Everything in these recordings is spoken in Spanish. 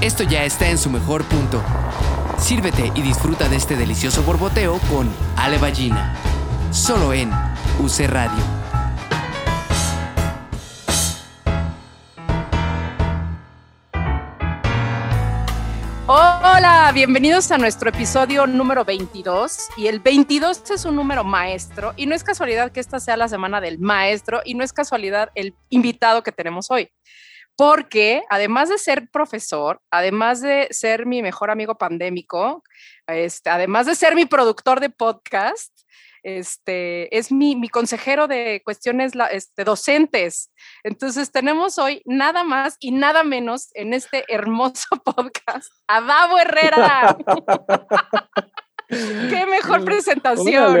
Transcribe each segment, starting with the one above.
esto ya está en su mejor punto. Sírvete y disfruta de este delicioso borboteo con Ale Ballina. Solo en UC Radio. Hola, bienvenidos a nuestro episodio número 22. Y el 22 es un número maestro. Y no es casualidad que esta sea la semana del maestro. Y no es casualidad el invitado que tenemos hoy porque además de ser profesor, además de ser mi mejor amigo pandémico, este, además de ser mi productor de podcast, este, es mi, mi consejero de cuestiones este, docentes. Entonces tenemos hoy nada más y nada menos en este hermoso podcast a Davo Herrera. Qué mejor presentación. no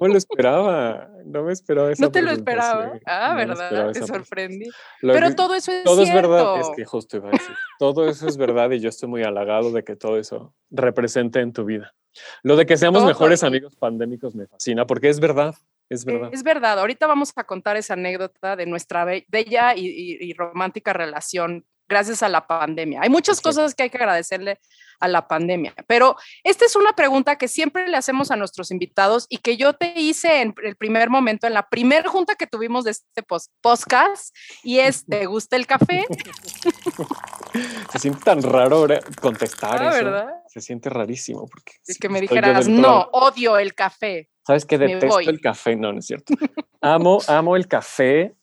me lo esperaba, no me esperaba eso. No te lo esperaba. Ah, verdad, te sorprendí. Pero todo eso es Todo es verdad, es que justo iba a decir. Todo eso es verdad y yo estoy muy halagado de que todo eso represente en tu vida. Lo de que seamos mejores amigos pandémicos me fascina porque es verdad. Es verdad. Es verdad. Ahorita vamos a contar esa anécdota de nuestra bella y romántica relación gracias a la pandemia. Hay muchas cosas que hay que agradecerle a la pandemia, pero esta es una pregunta que siempre le hacemos a nuestros invitados y que yo te hice en el primer momento, en la primera junta que tuvimos de este podcast, y es, ¿te gusta el café? Se siente tan raro contestar ah, eso. ¿verdad? Se siente rarísimo. Porque es que me dijeras, no, odio el café. ¿Sabes que Detesto el café. No, no es cierto. amo, amo el café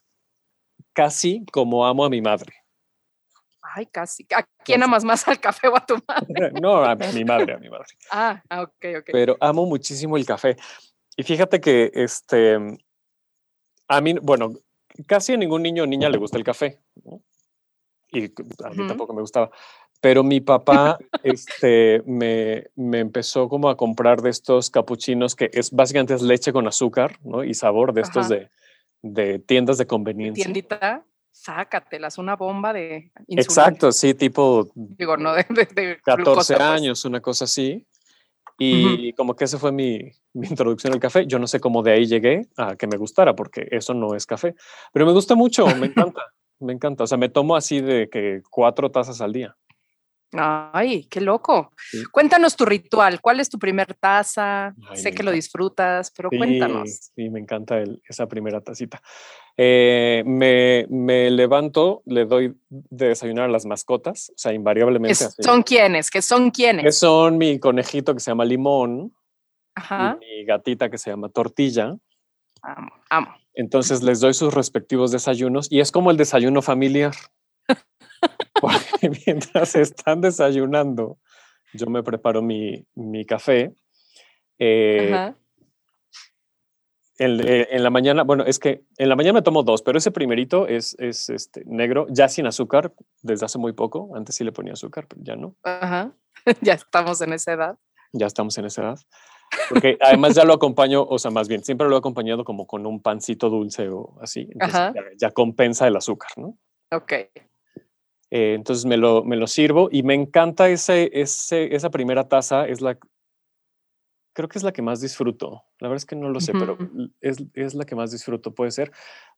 casi como amo a mi madre. Ay, casi. ¿A quién amas más al café o a tu madre? no, a mi madre, a mi madre. Ah, ah, ok, ok. Pero amo muchísimo el café. Y fíjate que este, a mí, bueno, casi a ningún niño o niña le gusta el café. Y a mí tampoco me gustaba. Pero mi papá este, me, me, empezó como a comprar de estos capuchinos que es básicamente es leche con azúcar ¿no? y sabor de estos de, de, tiendas de conveniencia. ¿Tiendita? Sácatelas, una bomba de insulina. Exacto, sí, tipo... Digo, no de, 14 pues. años, una cosa así. Y como que esa fue mi, mi, introducción al café. Yo no sé cómo de ahí llegué a que me gustara, porque eso no es café. Pero me gusta mucho, me encanta, me encanta. O sea, me tomo así de que cuatro tazas al día. Ay, qué loco. Cuéntanos tu ritual. ¿Cuál es tu primer taza? sé que lo disfrutas, pero cuéntanos. Sí, me encanta esa primera tacita. Eh, me, me, levanto, le doy de desayunar a las mascotas, o sea, invariablemente. ¿Son quiénes? ¿Qué son quiénes? Que son mi conejito que se llama Limón, Ajá. y mi gatita que se llama Tortilla. Amo, amo. Entonces les doy sus respectivos desayunos y es como el desayuno familiar. mientras están desayunando, yo me preparo mi, mi café. Eh, eh, en, la mañana, bueno, es que en la mañana me tomo dos, pero ese primerito es, es este, negro, ya sin azúcar, desde hace muy poco. Antes sí le ponía azúcar, pero ya no. Ajá. ya estamos en esa edad. Ya estamos en esa edad. Porque además ya lo acompaño, o sea, más bien, siempre lo he acompañado como con un pancito dulce o así. Entonces ya, ya, compensa el azúcar, ¿no? Ok. Eh, entonces me lo, me lo sirvo y me encanta ese, ese, esa primera taza, es la, creo que es la que más disfruto. La verdad es que no lo sé, pero es, es, la que más disfruto, puede ser,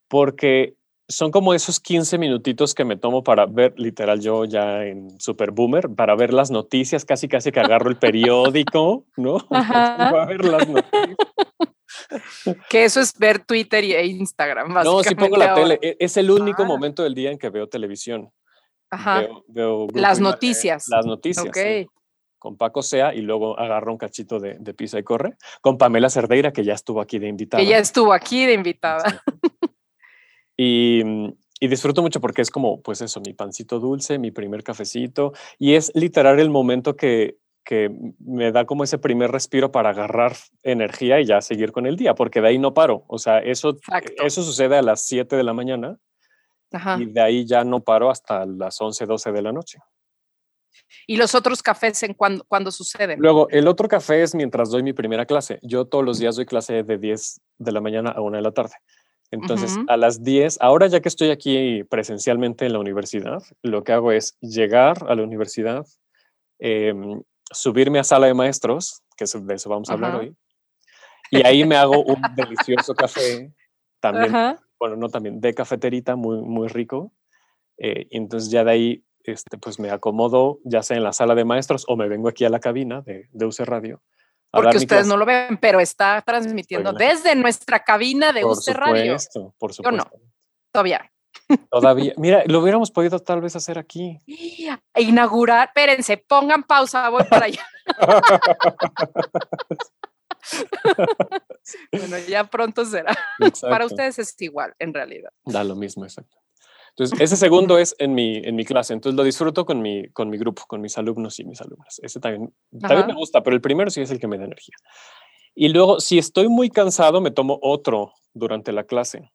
porque son como esos 15 minutitos que me tomo para ver, literal, yo ya en Super Boomer, para ver las noticias, casi casi que agarro el periódico, ¿no? Para ver las noticias. Que eso es ver Twitter e Instagram. No, si pongo la tele. E, es el único ah. momento del día en que veo televisión. Ajá. las noticias. las noticias. Con Paco Sea y luego agarro un cachito de, de, pisa y corre. Con Pamela Cerdeira, que ya estuvo aquí de invitada. Que ya estuvo aquí de invitada. y, y disfruto mucho porque es como, pues eso, mi pancito dulce, mi primer cafecito. Y es literal el momento que, que me da como ese primer respiro para agarrar energía y ya seguir con el día, porque de ahí no paro. O sea, eso, eso sucede a las 7 de la mañana y de ahí ya no paro hasta las 11, 12 de la noche. ¿Y los otros cafés en cuándo, cuando suceden? Luego, el otro café es mientras doy mi primera clase. Yo todos los días doy clase de 10 de la mañana a 1 de la tarde. Entonces, a las 10, ahora ya que estoy aquí presencialmente en la universidad, lo que hago es llegar a la universidad, em, subirme a sala de maestros, que de eso vamos a hablar hoy, y ahí me hago un delicioso café también bueno, no también, de cafeterita, muy, muy rico. Eh, y entonces ya de ahí este, pues me acomodo ya sea en la sala de maestros o me vengo aquí a la cabina de, de UC Radio. Porque ustedes no lo ven, pero está transmitiendo desde nuestra cabina de UC Radio. Por supuesto. Yo no, todavía. Todavía. Mira, lo hubiéramos podido tal vez hacer aquí. Inaugurar. Espérense, pongan pausa, voy para allá. bueno, ya pronto será. Para ustedes es igual, en realidad. Da lo mismo, exacto. Entonces, ese segundo es en mi, en mi clase, entonces lo disfruto con mi, con mi grupo, con mis alumnos y mis alumnas. Ese también, también me gusta, pero el primero sí es el que me da energía. Y luego, si estoy muy cansado, me tomo otro durante la clase.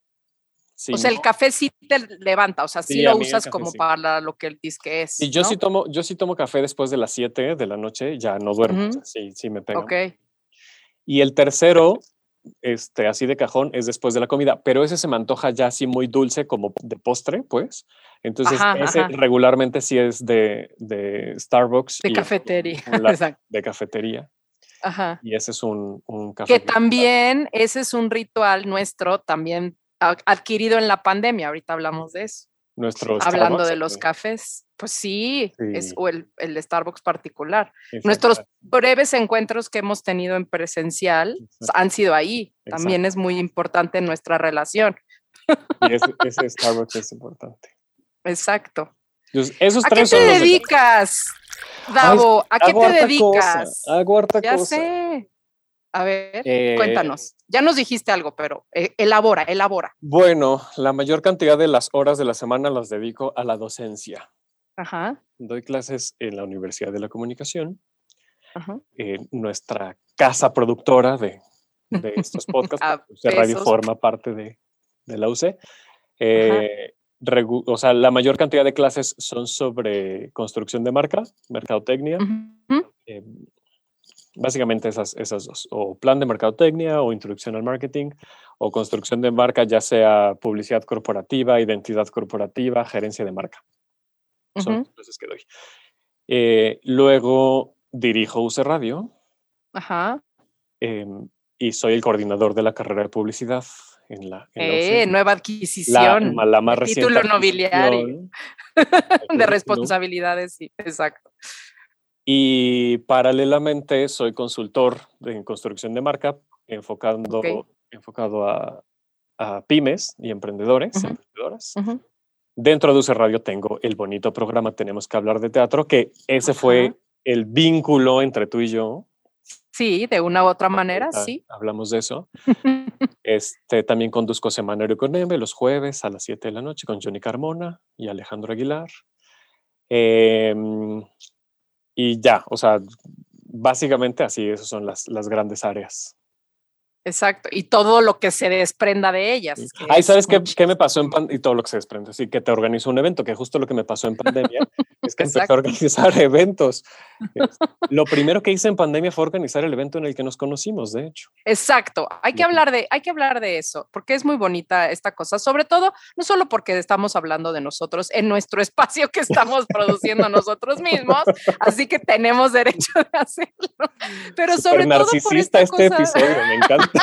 o sea, el café sí te levanta, o sea, sí, lo usas como para lo que el disque es. Y yo sí tomo, yo sí tomo café después de las 7 de la noche, ya no duermo, sí, sí me pega. Ok. Y el tercero este, así de cajón es después de la comida, pero ese se me antoja ya así muy dulce como de postre, pues. Entonces, ese regularmente sí es de, de Starbucks. De cafetería. De cafetería. Ajá. Y ese es un, un café. Que también, ese es un ritual nuestro, también adquirido en la pandemia. Ahorita hablamos de eso. Hablando de los cafés, pues sí, es o el, el, Starbucks particular. Nuestros breves encuentros que hemos tenido en presencial han sido ahí. También es muy importante nuestra relación. Y ese, Starbucks es importante. Exacto. esos ¿A qué te dedicas, Davo? ¿A qué te dedicas? Hago harta ya sé. A ver, eh, cuéntanos. Ya nos dijiste algo, pero eh, elabora, elabora. Bueno, la mayor cantidad de las horas de la semana las dedico a la docencia. Ajá. Doy clases en la Universidad de la Comunicación, Ajá. en nuestra casa productora de, estos podcasts. UC Radio forma parte de, la UC. Eh, o sea, la mayor cantidad de clases son sobre construcción de marca, mercadotecnia, Básicamente esas, esas dos, o plan de mercadotecnia o introducción al marketing o construcción de marca, ya sea publicidad corporativa, identidad corporativa, gerencia de marca. Son las clases que doy. Eh, luego dirijo UC Radio. Ajá. Em, y soy el coordinador de la carrera de publicidad en la, eh, nueva adquisición. La, más reciente. Título nobiliario. de responsabilidades, sí, exacto. Y paralelamente soy consultor en construcción de marca, enfocando, enfocado a, pymes y emprendedores, emprendedoras. Dentro de UC Radio tengo el bonito programa Tenemos que hablar de teatro, que ese fue el vínculo entre tú y yo. Sí, de una u otra manera, sí. Hablamos de eso. este, también conduzco Semanario con M los jueves a las 7 de la noche con Johnny Carmona y Alejandro Aguilar. Eh, y ya, o sea, básicamente así, esas son las, las grandes áreas. Exacto, y todo lo que se desprenda de ellas. Ay, ¿sabes qué, qué, me pasó en pandemia? Y todo lo que se desprende, así que te organizo un evento, que justo lo que me pasó en pandemia es que empecé a organizar eventos. lo primero que hice en pandemia fue organizar el evento en el que nos conocimos, de hecho. Exacto, hay que hablar de, hay que hablar de eso, porque es muy bonita esta cosa, sobre todo, no solo porque estamos hablando de nosotros en nuestro espacio que estamos produciendo nosotros mismos, así que tenemos derecho de hacerlo, pero sobre todo por esta este episodio, me encanta.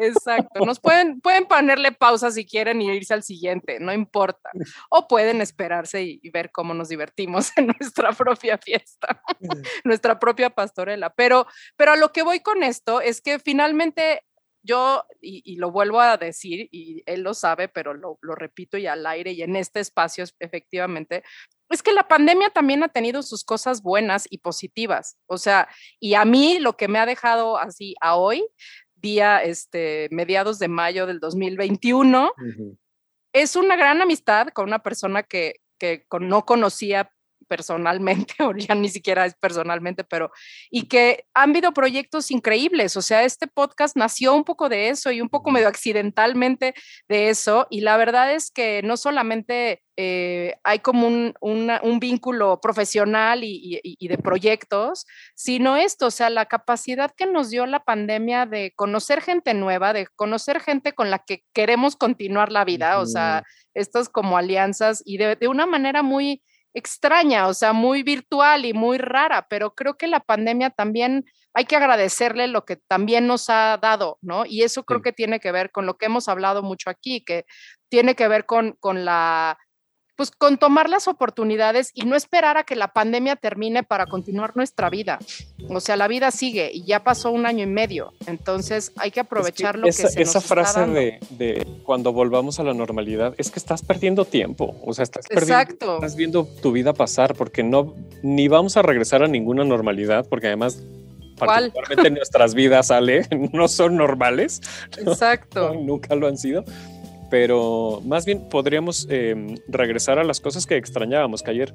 Exacto. Nos pueden, pueden ponerle pausa si quieren y irse al siguiente, no importa. O pueden esperarse y, ver cómo nos divertimos en nuestra propia fiesta, nuestra propia pastorela. Pero, pero a lo que voy con esto es que finalmente yo, y, lo vuelvo a decir, y él lo sabe, pero lo, lo, repito y al aire y en este espacio efectivamente, es que la pandemia también ha tenido sus cosas buenas y positivas. O sea, y a mí lo que me ha dejado así a hoy día este, mediados de mayo del 2021. Es una gran amistad con una persona que, que no conocía personalmente, o ya ni siquiera es personalmente, pero, y que han habido proyectos increíbles, o sea, este podcast nació un poco de eso y un poco medio accidentalmente de eso, y la verdad es que no solamente eh, hay como un, un, vínculo profesional y, y, de proyectos, sino esto, o sea, la capacidad que nos dio la pandemia de conocer gente nueva, de conocer gente con la que queremos continuar la vida, o sea, estas como alianzas y de, de una manera muy extraña, o sea, muy virtual y muy rara, pero creo que la pandemia también hay que agradecerle lo que también nos ha dado, ¿no? Y eso creo que tiene que ver con lo que hemos hablado mucho aquí, que tiene que ver con, con la pues con tomar las oportunidades y no esperar a que la pandemia termine para continuar nuestra vida. O sea, la vida sigue y ya pasó un año y medio, entonces hay que aprovechar lo que se Esa nos frase está de, de, cuando volvamos a la normalidad es que estás perdiendo tiempo, o sea, estás, perdiendo, estás viendo tu vida pasar porque no, ni vamos a regresar a ninguna normalidad, porque además particularmente nuestras vidas, Ale, no son normales. Exacto. nunca lo han sido pero más bien podríamos eh, regresar a las cosas que extrañábamos, que ayer,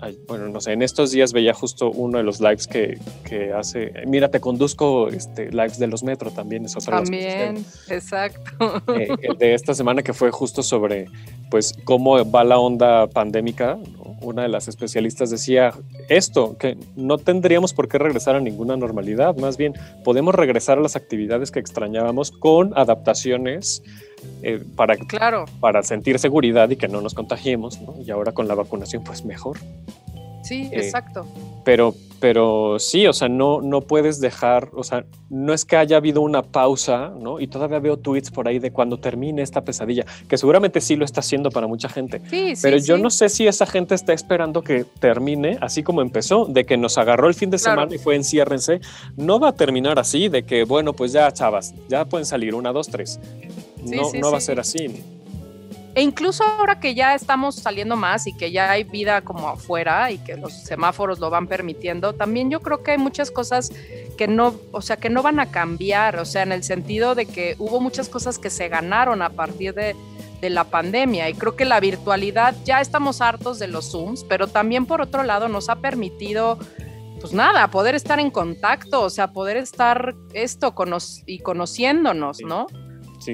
ay, bueno, no sé, en estos días veía justo uno de los lives que, que hace, mira, te conduzco este, lives de los metro también, es otra También, exacto. Eh, el de esta semana que fue justo sobre, pues, cómo va la onda pandémica, una de las especialistas decía esto, que no tendríamos por qué regresar a ninguna normalidad, más bien podemos regresar a las actividades que extrañábamos con adaptaciones eh, para, claro. para sentir seguridad y que no nos contagiemos, ¿no? Y ahora con la vacunación, pues mejor. Sí, eh, exacto. Pero, pero sí, o sea, no, no puedes dejar, o sea, no es que haya habido una pausa, ¿no? Y todavía veo tweets por ahí de cuando termine esta pesadilla, que seguramente sí lo está haciendo para mucha gente. Sí, pero sí, yo sí. no sé si esa gente está esperando que termine así como empezó, de que nos agarró el fin de Claro. semana y fue enciérrense. No va a terminar así, de que, bueno, pues ya, chavas, ya pueden salir una, dos, tres. Sí, no sí, no va a ser así. E incluso ahora que ya estamos saliendo más y que ya hay vida como afuera y que los semáforos lo van permitiendo, también yo creo que hay muchas cosas que no, o sea, que no van a cambiar, o sea, en el sentido de que hubo muchas cosas que se ganaron a partir de, de la pandemia y creo que la virtualidad, ya estamos hartos de los Zooms, pero también por otro lado nos ha permitido pues nada, poder estar en contacto, o sea, poder estar esto cono y conociéndonos. ¿no? Sí,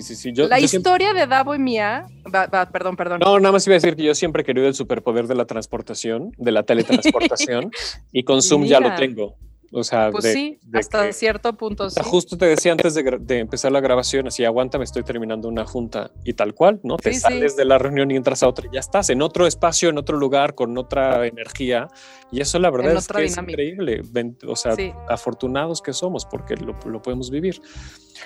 sí, sí. Yo, la yo siempre- historia de Davo y mía, va- va, perdón, perdón. No, nada más iba a decir que yo siempre he querido el superpoder de la transportación, de la teletransportación, y con Zoom ya lo tengo. O sea, Pues de- sí, de hasta que- cierto punto sí. justo te decía antes de, de empezar la grabación, así aguanta, me estoy terminando una junta y tal cual, ¿no? Te Sí, sí. sales de la reunión y entras a otra y ya estás en otro espacio, en otro lugar, con otra energía. Y eso la verdad En es que dinámica. es increíble. O sea, Sí. afortunados que somos porque lo, lo podemos vivir.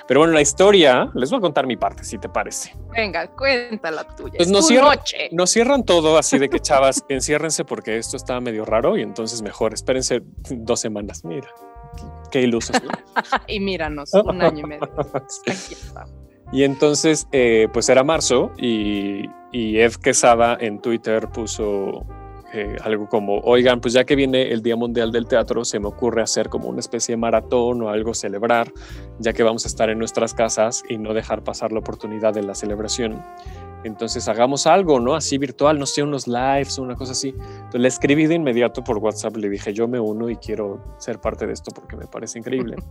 Pero bueno, la historia, les voy a contar mi parte, si te parece. Venga, cuéntala tuya. Pues es nos tu cierra- noche. Nos cierran todo así de que chavas, enciérrense porque esto está medio raro y entonces mejor espérense dos semanas. Mira, qué ilusos. Y míranos, un año y medio. Aquí y entonces, eh, pues era marzo y, y Ed Quesada en Twitter puso eh, algo como, oigan, pues ya que viene el Día Mundial del Teatro, se me ocurre hacer como una especie de maratón o algo celebrar, ya que vamos a estar en nuestras casas y no dejar pasar la oportunidad de la celebración. Entonces hagamos algo, ¿no? Así virtual, no sé, unos lives o una cosa así. Entonces le escribí de inmediato por WhatsApp, le dije, yo me uno y quiero ser parte de esto porque me parece increíble.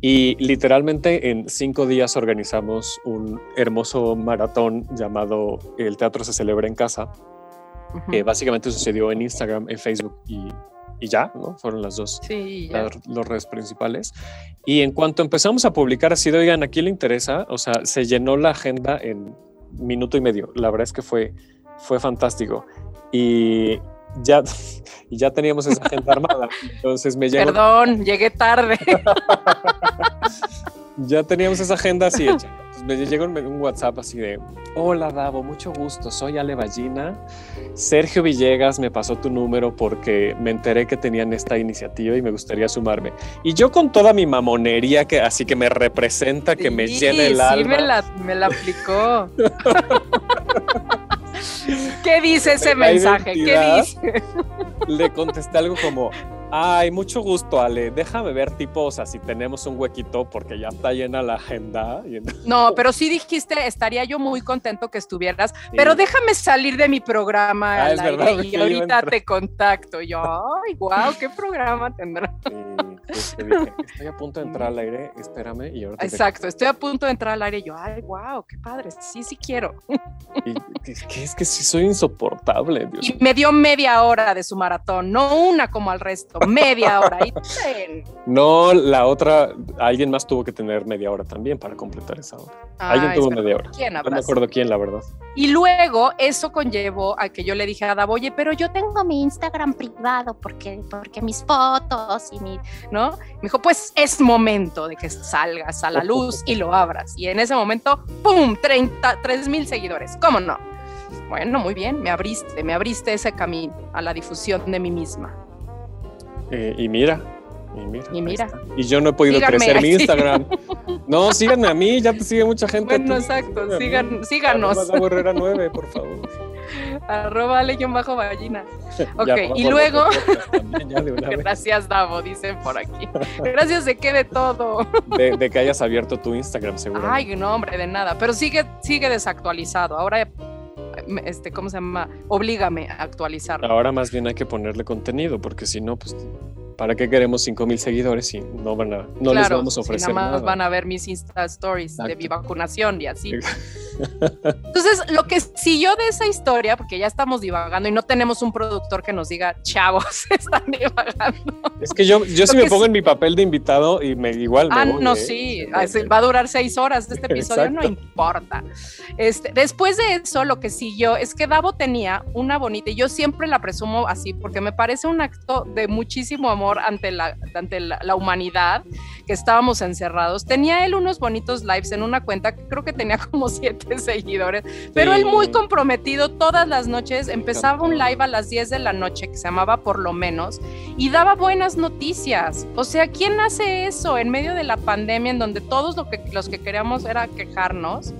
Y literalmente en cinco días organizamos un hermoso maratón llamado El Teatro se celebra en casa, Que básicamente sucedió en Instagram, en Facebook y, y ya, ¿no? Fueron las dos Sí, las, redes principales. Y en cuanto empezamos a publicar así de, oigan, ¿a quién le interesa? O sea, se llenó la agenda en minuto y medio. La verdad es que fue, fue fantástico. Y ya, y ya teníamos esa agenda armada. Entonces me llegó, Perdón, llegué tarde. ya teníamos esa agenda así hecha. Entonces me llegó un, un WhatsApp así de, hola Davo, mucho gusto, soy Ale Ballina. Sergio Villegas me pasó tu número porque me enteré que tenían esta iniciativa y me gustaría sumarme. Y yo con toda mi mamonería que así que me representa, que me llena el sí, alma. me la, me la aplicó. ¿Qué dice ese mensaje? ¿Qué dice? Le contesté algo como, ay, mucho gusto Ale, déjame ver tipo, o sea, si tenemos un huequito porque ya está llena la agenda. Y No, pero sí dijiste, estaría yo muy contento que estuvieras, pero déjame salir de mi programa Ah, es verdad, y ahorita te contacto. Yo, ay, wow, ¿qué programa tendrá? Pues, te dije, estoy a punto de entrar al aire, espérame y ahora Exacto, estoy a punto de entrar al aire yo, ay, wow, qué padre, sí, sí quiero. Y, es que es que sí soy insoportable, Dios Y me dio media hora de su maratón, no una como al resto, media hora. Y ten. No, la otra, alguien más tuvo que tener media hora también para completar esa hora. Alguien Ay, tuvo media hora. ¿Quién No me acuerdo quién, la verdad. Y luego eso conllevó a que yo le dije a Davo, oye, pero yo tengo mi Instagram privado porque, porque mis fotos y mi, ¿no? Me dijo, pues es momento de que salgas a la luz y lo abras. Y en ese momento, ¡pum! 33 mil seguidores. ¿Cómo no? Bueno, muy bien, me abriste, me abriste ese camino a la difusión de mí misma. Eh, y mira, y mira. Y, mira. y yo no he podido crecer mi Instagram. No, síganme a mí, ya te sigue mucha gente. Bueno, exacto, síganos. Arroba Herrera 9, por favor. Arroba legión bajo ballina. Ok, y luego. Gracias, Davo, dicen por aquí. Gracias de qué de todo. De, que hayas abierto tu Instagram, seguro. Ay, no, hombre, de nada. Pero sigue, sigue desactualizado. Ahora este, ¿cómo se llama? Oblígame a actualizarlo. Ahora más bien hay que ponerle contenido, porque si no, pues ¿Para qué queremos 5 mil seguidores si no, van a, no les vamos a ofrecer nada más van a ver mis Insta Stories de mi vacunación y así. Entonces, lo que siguió de esa historia, porque ya estamos divagando y no tenemos un productor que nos diga, chavos, están divagando. Es que yo, yo sí me pongo en mi papel de invitado y me igual. Me ah, no, ¿eh? sí, va a durar seis horas este episodio, no importa. Este, después de eso, lo que siguió es que Davo tenía una bonita, y yo siempre la presumo así, porque me parece un acto de muchísimo amor ante la, ante la, humanidad, que estábamos encerrados. Tenía él unos bonitos lives en una cuenta que creo que tenía como siete seguidores, pero él muy comprometido todas las noches, empezaba un live a las 10 de la noche que se llamaba Por lo menos y daba buenas noticias. O sea, ¿quién hace eso en medio de la pandemia en donde todos lo que, los que queríamos era quejarnos?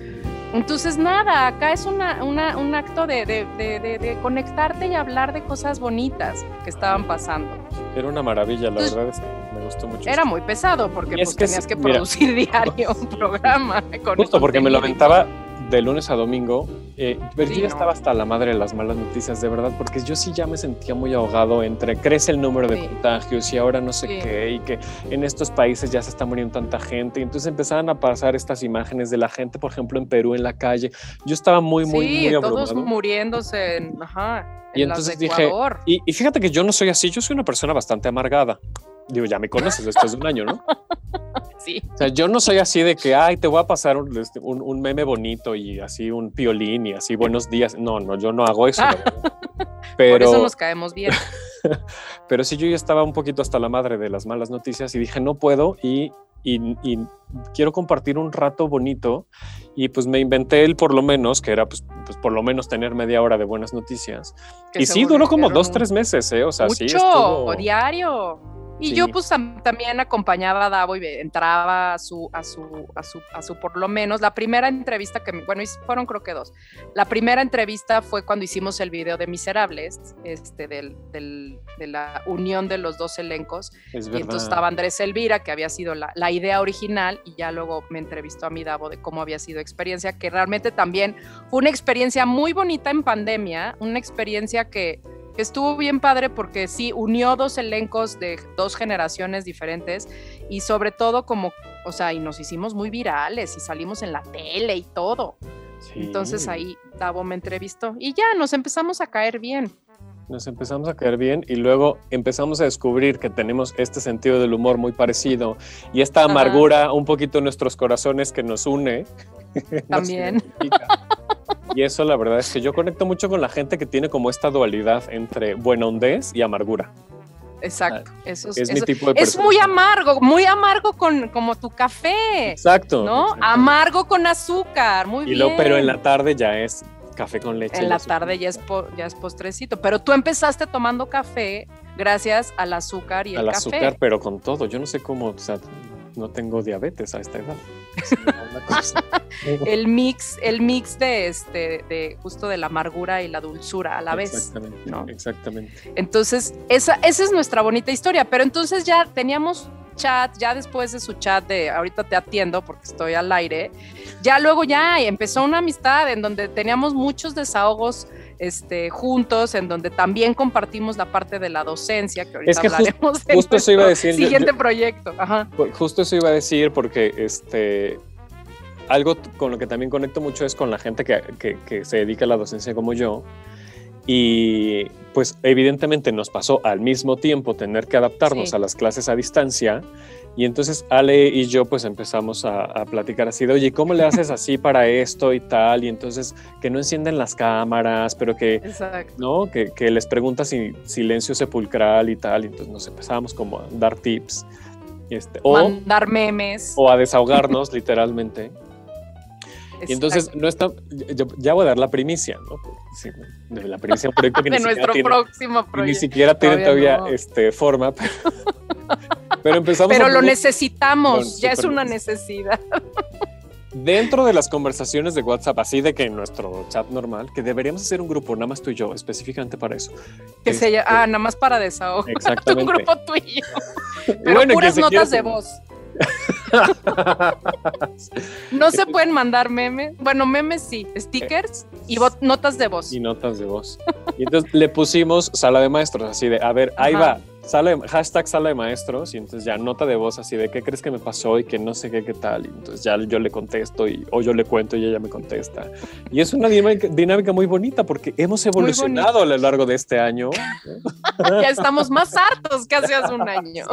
Entonces, nada, acá es una, un acto de, de, de, conectarte y hablar de cosas bonitas que estaban pasando. Era una maravilla, la verdad es que me gustó mucho. Era muy pesado porque pues, tenías que producir diario un programa. Con justo porque me lo aventaba de lunes a domingo, eh, pero yo ya estaba hasta la madre de las malas noticias, de verdad, porque yo sí ya me sentía muy ahogado entre crece el número de contagios y ahora no sé qué, y que en estos países ya se está muriendo tanta gente, y entonces empezaban a pasar estas imágenes de la gente, por ejemplo, en Perú, en la calle. Yo estaba muy, muy, muy abrumado. todos muriéndose en, ajá, y entonces dije, y, y fíjate que yo no soy así, yo soy una persona bastante amargada. Digo, ya me conoces después de un año, ¿no? Sí. O sea, yo no soy así de que, ay, te voy a pasar un, este, meme bonito y así un piolín y así buenos días. No, no, yo no hago eso. Pero, Por eso nos caemos bien. pero sí, yo ya estaba un poquito hasta la madre de las malas noticias y dije, no puedo y, y, quiero compartir un rato bonito. Y pues me inventé el por lo menos, que era pues, pues por lo menos tener media hora de buenas noticias. y sí, duró como dos, tres meses, ¿eh? O sea, Mucho, sí. Estuvo... diario. Y yo pues también acompañaba a Davo y entraba a su, a su, a su, a su, por lo menos, la primera entrevista que, bueno, fueron creo que dos. La primera entrevista fue cuando hicimos el video de Miserables, este, del, del, de la unión de los dos elencos. y entonces estaba Andrés Elvira, que había sido la, la, idea original, y ya luego me entrevistó a mi Davo de cómo había sido experiencia, que realmente también fue una experiencia muy bonita en pandemia, una experiencia que estuvo bien padre porque sí, unió dos elencos de dos generaciones diferentes y sobre todo como, o sea, y nos hicimos muy virales y salimos en la tele y todo. Entonces ahí Davo me entrevistó y ya nos empezamos a caer bien. Nos empezamos a caer bien y luego empezamos a descubrir que tenemos este sentido del humor muy parecido y esta amargura un poquito en nuestros corazones que nos une. También. Y eso la verdad es que yo conecto mucho con la gente que tiene como esta dualidad entre buena hondez y amargura. Exacto, ah, eso es, mi tipo de Es muy amargo, muy amargo con como tu café. Exacto. ¿No? Amargo con azúcar, muy y bien. pero en la tarde ya es café con leche. En la tarde ya es, ya es postrecito, pero tú empezaste tomando café gracias al azúcar y el café. Al azúcar, pero con todo. Yo no sé cómo, o sea, no tengo diabetes a esta edad. el mix, el mix de este, de justo de la amargura y la dulzura a la vez. ¿no? Exactamente. Entonces, esa, esa es nuestra bonita historia. Pero entonces ya teníamos chat, ya después de su chat de ahorita te atiendo porque estoy al aire, ya luego ya empezó una amistad en donde teníamos muchos desahogos este, juntos, en donde también compartimos la parte de la docencia, que ahorita hablaremos justo eso iba a decir, siguiente proyecto. Justo eso iba a decir porque este, algo con lo que también conecto mucho es con la gente que, que, se dedica a la docencia como yo. Y pues evidentemente nos pasó al mismo tiempo tener que adaptarnos a las clases a distancia y entonces Ale y yo pues empezamos a, platicar así de, oye, ¿cómo le haces así para esto y tal? Y entonces que no encienden las cámaras, pero que, ¿no? Que, que, les preguntas si silencio sepulcral y tal. Y entonces nos empezamos como a dar tips. Este, o dar memes. O a desahogarnos literalmente. Y entonces no está, yo, ya voy a dar la primicia, ¿no? Sí, de la primicia un proyecto que de ni nuestro siquiera próximo tiene, proyecto. ni siquiera tiene Todavía todavía no. este, forma, pero, pero empezamos Pero lo necesitamos, ya es una necesidad. dentro de las conversaciones de WhatsApp, así de que en nuestro chat normal, que deberíamos hacer un grupo, nada más tú y yo, específicamente para eso. Que se llama, Este, ah, nada más para desahogo. un grupo tuyo. Pero Bueno, puras notas de voz. No se pueden mandar memes. Bueno, memes sí, stickers y notas de voz. y notas de voz. Y entonces le pusimos sala de maestros, así de, a ver, ahí Ajá. va, sala de- hashtag sala de maestros, y entonces ya nota de voz así de, ¿qué crees que me pasó? Y que no sé qué, qué tal. Y entonces ya yo le contesto, y, o yo le cuento y ella me contesta. Y es una dinámica, dinámica muy bonita porque hemos evolucionado a lo largo de este año. Ya estamos más hartos que hace un año.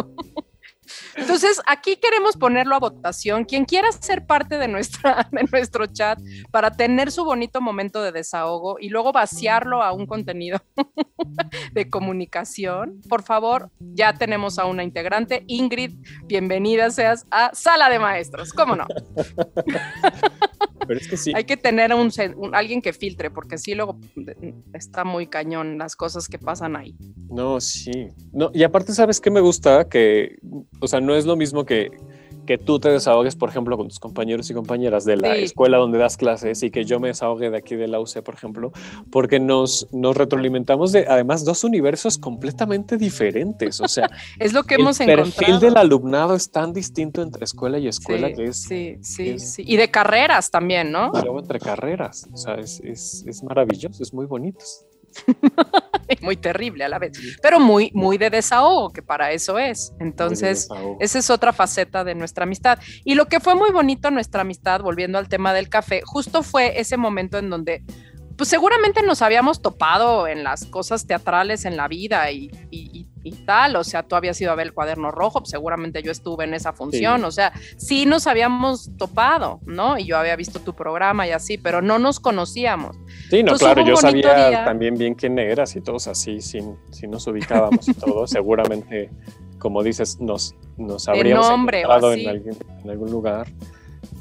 Entonces, aquí queremos ponerlo a votación. Quien quiera ser parte de, nuestra, de nuestro chat para tener su bonito momento de desahogo y luego vaciarlo a un contenido de comunicación, por favor, ya tenemos a una integrante. Ingrid, bienvenida seas a Sala de Maestros. ¿Cómo no? Pero es que sí. Hay que tener un, alguien que filtre, porque sí, luego está muy cañón las cosas que pasan ahí. No, sí. No, y aparte, ¿sabes qué me gusta? Que, o sea, no es lo mismo que, que tú te desahogues, por ejemplo, con tus compañeros y compañeras de la Sí. escuela donde das clases y que yo me desahogue de aquí de la UC, por ejemplo, porque nos, nos retroalimentamos de, además, dos universos completamente diferentes. O sea, Es lo que el hemos perfil encontrado. del alumnado es tan distinto entre escuela y escuela sí, que es sí, sí, es- sí. Y de carreras también, ¿no? luego entre carreras. O sea, es, es, es maravilloso, es muy bonito. Muy terrible a la vez, pero muy, muy de desahogo, que para eso es. Entonces, esa es otra faceta de nuestra amistad. Y lo que fue muy bonito en nuestra amistad, volviendo al tema del café, justo fue ese momento en donde, pues seguramente nos habíamos topado en las cosas teatrales en la vida y, y- y- y tal, o sea, tú habías ido a ver el cuaderno rojo, pues, seguramente yo estuve en esa función, Sí. o sea, sí nos habíamos topado, ¿no? Y yo había visto tu programa y así, pero no nos conocíamos. Sí, no, Entonces, claro, yo sabía día. también bien quién eras y todos así, sin, si nos ubicábamos y todo, seguramente, como dices, nos, nos habríamos nombre encontrado en, algún lugar,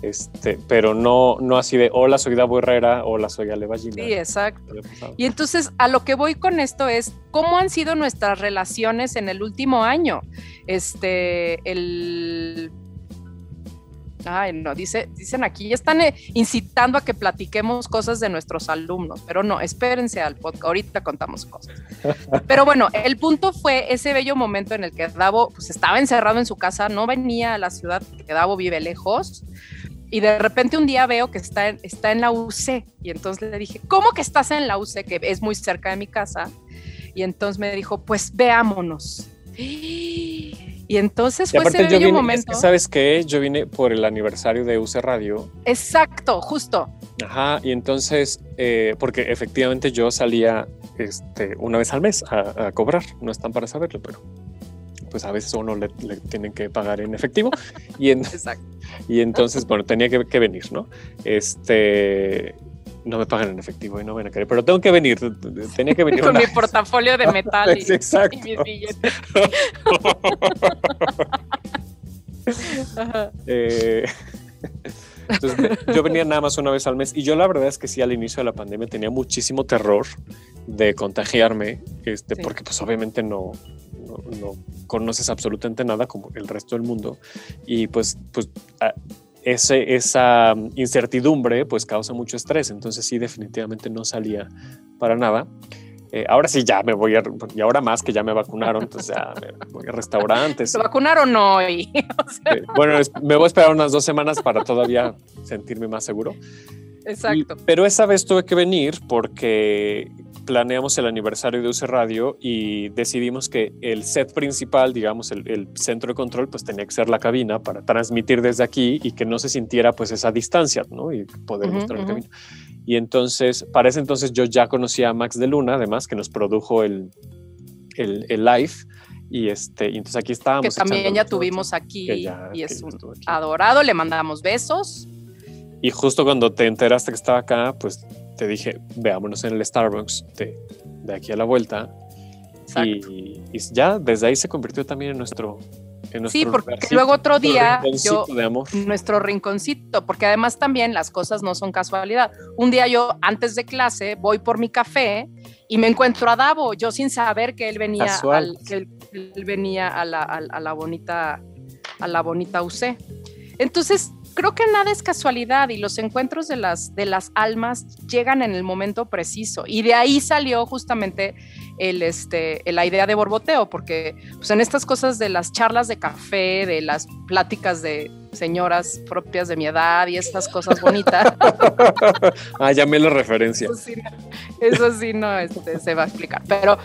este, pero no, no así de, hola, soy Davo Herrera, hola, soy Ale Ballina. Sí, exacto. Y entonces a lo que voy con esto es cómo han sido nuestras relaciones en el último año. Este, el... Ay, no, dice, dicen aquí, ya están eh, incitando a que platiquemos cosas de nuestros alumnos, pero no, espérense al podcast, ahorita contamos cosas. Pero bueno, el punto fue ese bello momento en el que Davo pues, estaba encerrado en su casa, no venía a la ciudad, que Davo vive lejos, y de repente un día veo que está en, está en la UC y entonces le dije, ¿cómo que estás en la UC? Que es muy cerca de mi casa. Y entonces me dijo, pues veámonos. Y entonces fue ese yo bello vine, es momento. que, ¿sabes qué? Yo vine por el aniversario de UC Radio, Exacto, justo. ajá, y entonces, eh, porque efectivamente yo salía este, una vez al mes a, a cobrar, no están para saberlo, pero pues a veces uno le, le tienen que pagar en efectivo y, en- y entonces, bueno, tenía que, que venir, ¿no? Este, no me pagan en efectivo y no van a querer, pero tengo que venir, tenía que venir Con una mi vez. portafolio de metal y, exacto. y mis billetes. Eh, entonces, yo venía nada más una vez al mes y yo la verdad es que sí al inicio de la pandemia tenía muchísimo terror de contagiarme, este, Sí. porque pues obviamente no, no, no conoces absolutamente nada como el resto del mundo y pues, pues a- ese, esa incertidumbre pues causa mucho estrés, entonces sí definitivamente no salía para nada. Eh, ahora sí ya me voy a, y ahora más que ya me vacunaron, entonces ya me voy a restaurantes. ¿Se vacunaron hoy? O sea, Eh, bueno, es- me voy a esperar unas dos semanas para todavía sentirme más seguro. Exacto. Y- pero esa vez tuve que venir porque planeamos el aniversario de UC Radio y decidimos que el set principal, digamos, el, el centro de control, pues tenía que ser la cabina para transmitir desde aquí y que no se sintiera pues esa distancia, ¿no? Y poder Ujú, mostrar el ujú. camino. Y entonces, para ese entonces yo ya conocía a Max de Luna, además, que nos produjo el, el, el live. Y, este, y entonces aquí estábamos. que también ya tuvimos aquí ya- y es un adorado, le mandamos besos. Y justo cuando te enteraste que estaba acá, pues te dije, veámonos en el Starbucks de, de aquí a la vuelta. Y, y ya desde ahí se convirtió también en nuestro sí, porque luego otro día yo, de amor. nuestro rinconcito, porque además también las cosas no son casualidad. Un día yo antes de clase voy por mi café y me encuentro a Davo, yo sin saber que él venía, al, que él, venía a la, a la bonita a la bonita UC. Entonces, creo que nada es casualidad y los encuentros de las, de las almas llegan en el momento preciso. Y de ahí salió justamente el, este, la idea de borboteo, porque pues, en estas cosas de las charlas de café, de las pláticas de señoras propias de mi edad y estas cosas bonitas. ah, ya me la referencia. Eso sí, no, este, se va a explicar. Pero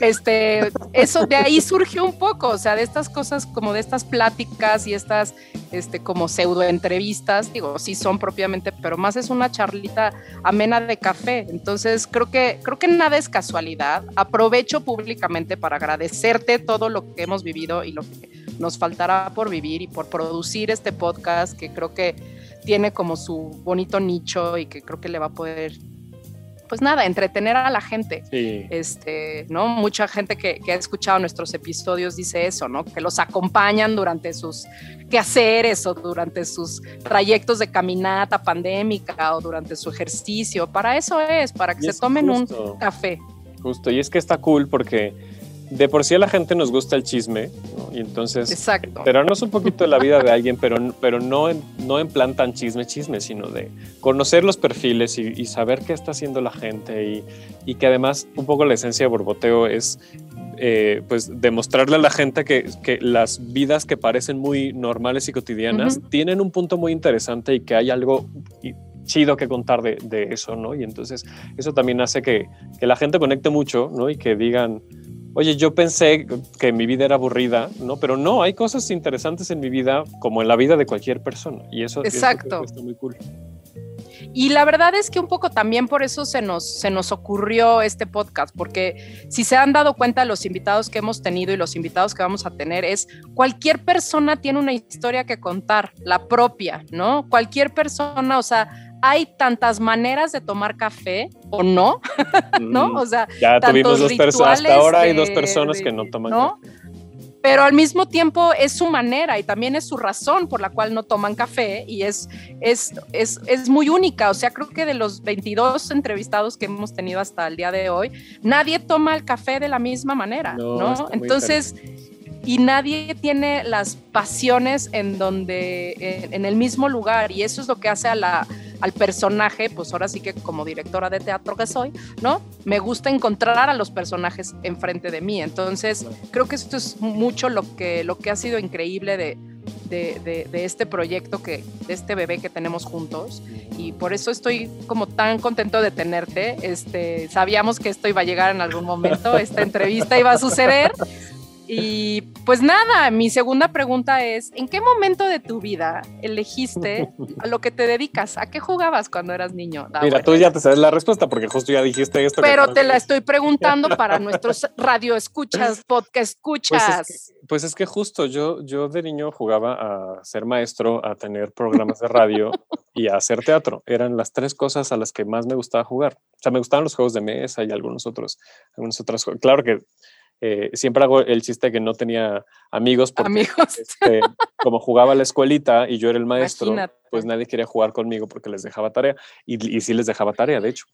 este, eso de ahí surgió un poco, o sea, de estas cosas como de estas pláticas y estas este, como pseudo entrevistas, digo, sí son propiamente, pero más es una charlita amena de café. Entonces, creo que, creo que nada es casualidad. Aprovecho públicamente para agradecerte todo lo que hemos vivido y lo que nos faltará por vivir y por producir este podcast que creo que tiene como su bonito nicho y que creo que le va a poder pues nada, entretener a la gente. Este, ¿no? Mucha gente que, ha escuchado nuestros episodios dice eso, ¿no? Que los acompañan durante sus quehaceres o durante sus trayectos de caminata pandémica o durante su ejercicio. Para eso es, para que se tomen un café. Justo, y es que está cool porque de por sí a la gente nos gusta el chisme, Y entonces, Exacto. pero no es un poquito de la vida de alguien, pero, pero no, en, no en plan tan chisme, chisme, sino de conocer los perfiles y, saber qué está haciendo la gente y, y, que además un poco la esencia de Borboteo es eh, pues demostrarle a la gente que, que, las vidas que parecen muy normales y cotidianas tienen un punto muy interesante y que hay algo chido que contar de, de, eso, ¿no? Y entonces eso también hace que, que la gente conecte mucho, ¿no? Y que digan, oye, yo pensé que mi vida era aburrida, ¿no? Pero no, hay cosas interesantes en mi vida como en la vida de cualquier persona. Y eso, Exacto. está muy cool. Y la verdad es que un poco también por eso se nos, se nos ocurrió este podcast, porque si se han dado cuenta los invitados que hemos tenido y los invitados que vamos a tener, es cualquier persona tiene una historia que contar, la propia, ¿no? Cualquier persona, o sea, hay tantas maneras de tomar café o no, ¿no? Mm, o sea, ya tuvimos dos personas, hasta ahora hay dos personas que no toman café. Pero al mismo tiempo es su manera y también es su razón por la cual no toman café y es, es, es, es muy única. O sea, creo que de los 22 entrevistados que hemos tenido hasta el día de hoy, nadie toma el café de la misma manera, ¿no? Entonces y nadie tiene las pasiones en donde en, el mismo lugar y eso es lo que hace a la, al personaje, pues ahora sí que como directora de teatro que soy, ¿no? Me gusta encontrar a los personajes enfrente de mí. Entonces, creo que esto es mucho lo que, lo que ha sido increíble de, de, de, este proyecto, que, de este bebé que tenemos juntos. Y por eso estoy como tan contento de tenerte. Este, sabíamos que esto iba a llegar en algún momento, esta entrevista iba a suceder. Y pues nada, mi segunda pregunta es, ¿en qué momento de tu vida elegiste a lo que te dedicas? ¿A qué jugabas cuando eras niño? Mira, tú ya te sabes la respuesta porque justo ya dijiste esto. Pero te la estoy preguntando para nuestros radio escuchas, podcast escuchas. Pues es, que, pues es que justo yo, yo de niño jugaba a ser maestro, a tener programas de radio y a hacer teatro. Eran las tres cosas a las que más me gustaba jugar. O sea, me gustaban los juegos de mesa y algunos otros, algunos otros. Claro que eh, siempre hago el chiste de que no tenía amigos porque amigos. Este, como jugaba a la escuelita y yo era el maestro, pues nadie quería jugar conmigo porque les dejaba tarea y, y sí les dejaba tarea, de hecho.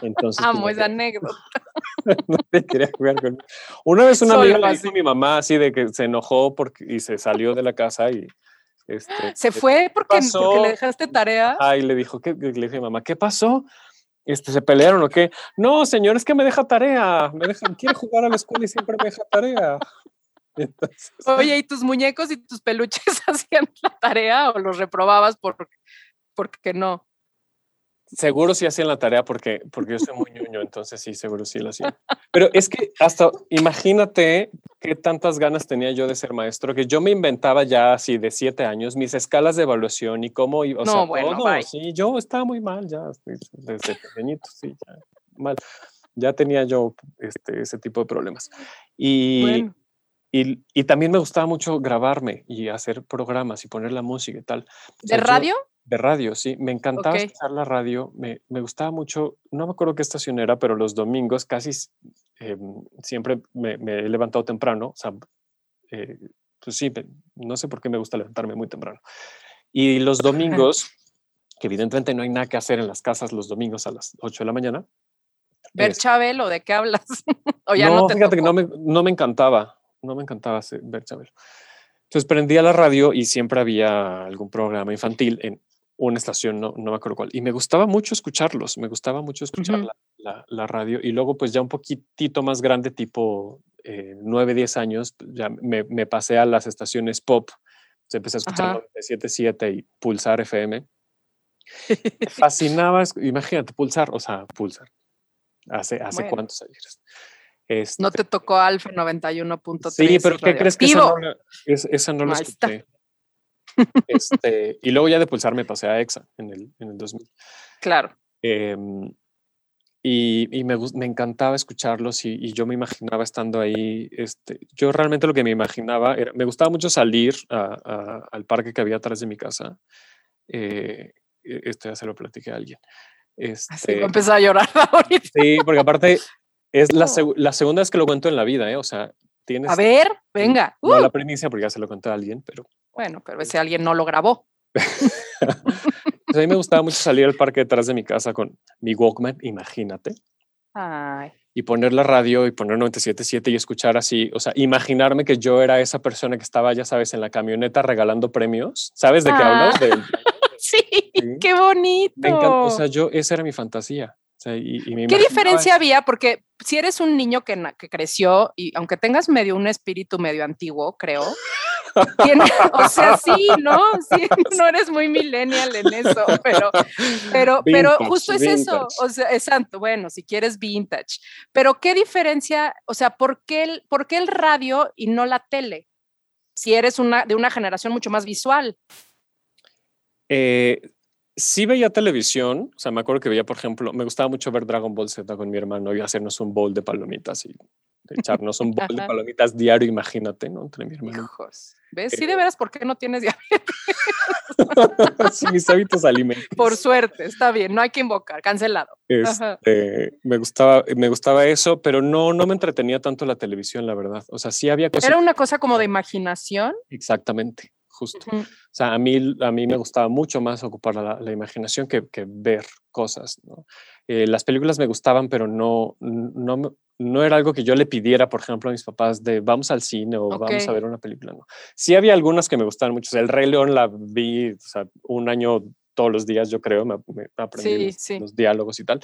Entonces, Amo esa anécdota. no quería jugar. Una vez una amiga le dijo a mi mamá así de que se enojó porque, y se salió de la casa y este, se fue porque, porque, le dejaste tarea. Ay, le dijo, ¿qué? le dije mamá, ¿qué pasó? Este, se pelearon o qué. No, señor, es que me deja tarea. Me dejan, quiere jugar a la escuela y siempre me deja tarea. Oye, ¿y tus muñecos y tus peluches hacían la tarea o los reprobabas por, porque no? Seguro sí hacían la tarea porque, porque yo soy muy ñoño, entonces sí, seguro sí lo hacían. Pero es que hasta imagínate qué tantas ganas tenía yo de ser maestro, que yo me inventaba ya así de siete años mis escalas de evaluación y cómo iba. O no, sea, bueno, sí, yo estaba muy mal ya desde pequeñito, sí, ya mal. Ya tenía yo este, ese tipo de problemas. Y, y, y, también me gustaba mucho grabarme y hacer programas y poner la música y tal. ¿De radio? De radio, sí. Me encantaba escuchar la radio. Me, me, gustaba mucho, no me acuerdo qué estación era, pero los domingos casi em, siempre me, he levantado temprano. O sea, eh, pues sí, no sé por qué me gusta levantarme muy temprano. Y los domingos, que evidentemente no hay nada que hacer en las casas los domingos a las 8 de la mañana. ¿Ver Chabelo? ¿De qué hablas? ¿O ya no, fíjate que no me, no me encantaba, no me encantaba ver Chabelo. Entonces prendía la radio y siempre había algún programa infantil en una estación, no, no me acuerdo cuál. Y me gustaba mucho escucharlos, me gustaba mucho escuchar la, la, radio. Y luego pues ya un poquitito más grande, tipo eh, 9, 10 años, pues, ya me, me, pasé a las estaciones pop. Se empecé a escuchar 97.7 y Pulsar FM. fascinaba, imagínate, Pulsar, o sea, Pulsar. ¿Hace, hace cuántos años? Este, no te tocó Alfa 91.3. Sí, pero ¿qué crees que esa no, esa no la escuché? Este, y luego ya de pulsar me pasé a EXA en el, en el 2000. Claro. Em, y, y me, me, encantaba escucharlos y, y, yo me imaginaba estando ahí. Este, yo realmente lo que me imaginaba era, me gustaba mucho salir a, al parque que había atrás de mi casa. Eh, e, esto ya se lo platiqué a alguien. Este, Así empezó a llorar ahorita. Sí, porque aparte es la, la, segunda vez que lo cuento en la vida, ¿eh? O sea, tienes... A ver, venga. No la uh. primicia porque ya se lo conté a alguien, pero... Bueno, pero ese alguien no lo grabó. pues a mí me gustaba mucho salir al parque detrás de mi casa con mi Walkman, imagínate. Ay. Y poner la radio y poner 97.7 y escuchar así, o sea, imaginarme que yo era esa persona que estaba, ya sabes, en la camioneta regalando premios. ¿Sabes de qué ah. hablas? sí, qué bonito. O sea, yo, esa era mi fantasía. ¿Qué diferencia había? Porque si eres un niño que, que, creció y aunque tengas medio un espíritu medio antiguo, creo, o sea, sí, ¿no? Sí, no eres muy millennial en eso, pero, pero, pero justo es eso, o sea, es santo, bueno, si quieres vintage, pero ¿qué diferencia, o sea, ¿por qué el, por qué el radio y no la tele? Si eres una, de una generación mucho más visual. Eh, sí veía televisión, o sea, me acuerdo que veía, por ejemplo, me gustaba mucho ver Dragon Ball Z con mi hermano y hacernos un bowl de palomitas y echarnos un bowl de palomitas diario, imagínate, ¿no? Entre mi hermano. Hijos. ¿Ves? Sí, de eh, veras, ¿por qué no tienes diabetes? sí, mis hábitos alimenticios. Por suerte, está bien, no hay que invocar, cancelado. Este, me, gustaba, me gustaba eso, pero no, no me entretenía tanto la televisión, la verdad. O sea, sí había cosas. ¿Era una cosa como de imaginación? Exactamente justo. O sea, a mí, a mí me gustaba mucho más ocupar la, la imaginación que, que, ver cosas. ¿no? Eh, las películas me gustaban, pero no, no, no era algo que yo le pidiera, por ejemplo, a mis papás de vamos al cine o vamos a ver una película. No. Sí había algunas que me gustaban mucho. El Rey León la vi o sea, un año todos los días, yo creo, me, aprendí los, diálogos y tal,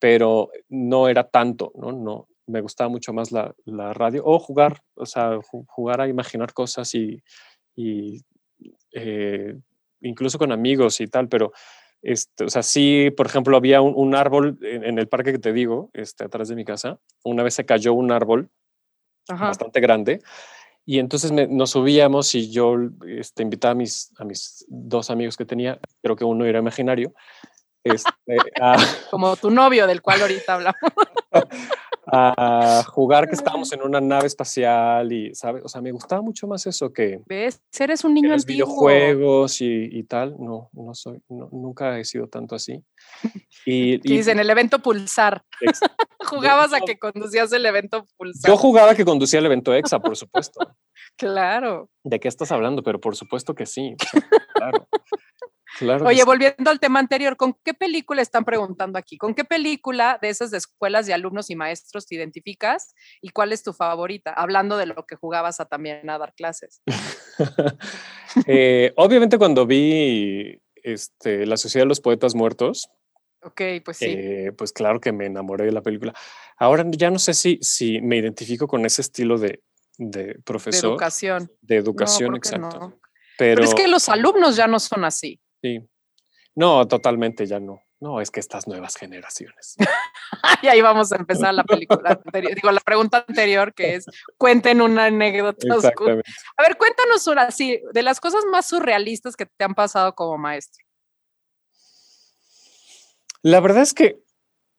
pero no era tanto, ¿no? no me gustaba mucho más la, la radio o jugar, o sea, jugar a imaginar cosas y, y eh, incluso con amigos y tal, pero este, o sea, sí, por ejemplo, había un, árbol en, el parque que te digo, este, atrás de mi casa, una vez se cayó un árbol bastante grande y entonces nos subíamos y yo este, invitaba a mis, a mis dos amigos que tenía, creo que uno era imaginario. Este, Como tu novio, del cual ahorita hablamos. a jugar que estábamos en una nave espacial y, ¿sabes? O sea, me gustaba mucho más eso que... ¿Ves? Eres un niño los videojuegos y, y, tal. No, no soy, nunca he sido tanto así. Y, y en el evento Pulsar. Jugabas a que conducías el evento Pulsar. Yo jugaba a que conducía el evento EXA, por supuesto. claro. ¿De qué estás hablando? Pero por supuesto que sí. Claro. Oye, volviendo al tema anterior, ¿con qué película están preguntando aquí? ¿Con qué película de esas de escuelas de alumnos y maestros te identificas y cuál es tu favorita? Hablando de lo que jugabas a también a dar clases. Eh, obviamente cuando vi este, La Sociedad de los Poetas Muertos, Ok, pues sí. Eh, pues claro que me enamoré de la película. Ahora ya no sé si, si me identifico con ese estilo de, de profesor. De educación. De educación, exacto. Pero, es que los alumnos ya no son así. Sí. No, totalmente ya no. No, es que estas nuevas generaciones. y ahí vamos a empezar la película digo, la pregunta anterior que es, cuenten una anécdota. A ver, cuéntanos una, sí, de las cosas más surrealistas que te han pasado como maestro. La verdad es que...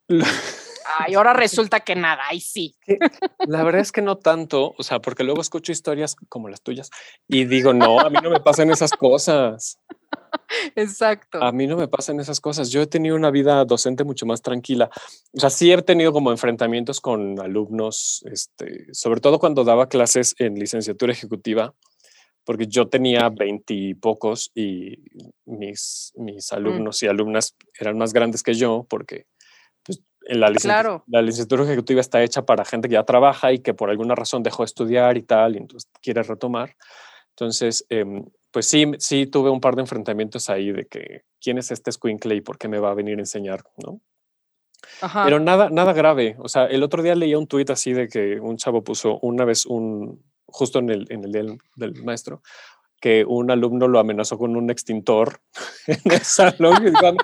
Ay, ahora resulta que nada, ahí sí. La verdad es que no tanto, o sea, porque luego escucho historias como las tuyas y digo, no, a mí no me pasan esas cosas. Exacto. A mí no me pasan esas cosas. Yo he tenido una vida docente mucho más tranquila. O sea, sí he tenido como enfrentamientos con alumnos, este, sobre todo cuando daba clases en licenciatura ejecutiva. porque yo tenía veintipocos y, mis, mis Mm. alumnos y alumnas eran más grandes que yo, porque en la, licenciatura, Claro. la licenciatura ejecutiva está hecha para gente que ya trabaja y que por alguna razón dejó de estudiar y tal, y entonces quiere retomar. Entonces, em, pues sí, sí tuve un par de enfrentamientos ahí de que quién es este squinkle y por qué me va a venir a enseñar, ¿no? Ajá. Pero nada, nada grave. O sea, el otro día leía un tuit así de que un chavo puso una vez un, justo en el, en el día del, del maestro, que un alumno lo amenazó con un extintor en el salón. Digo, a, mí,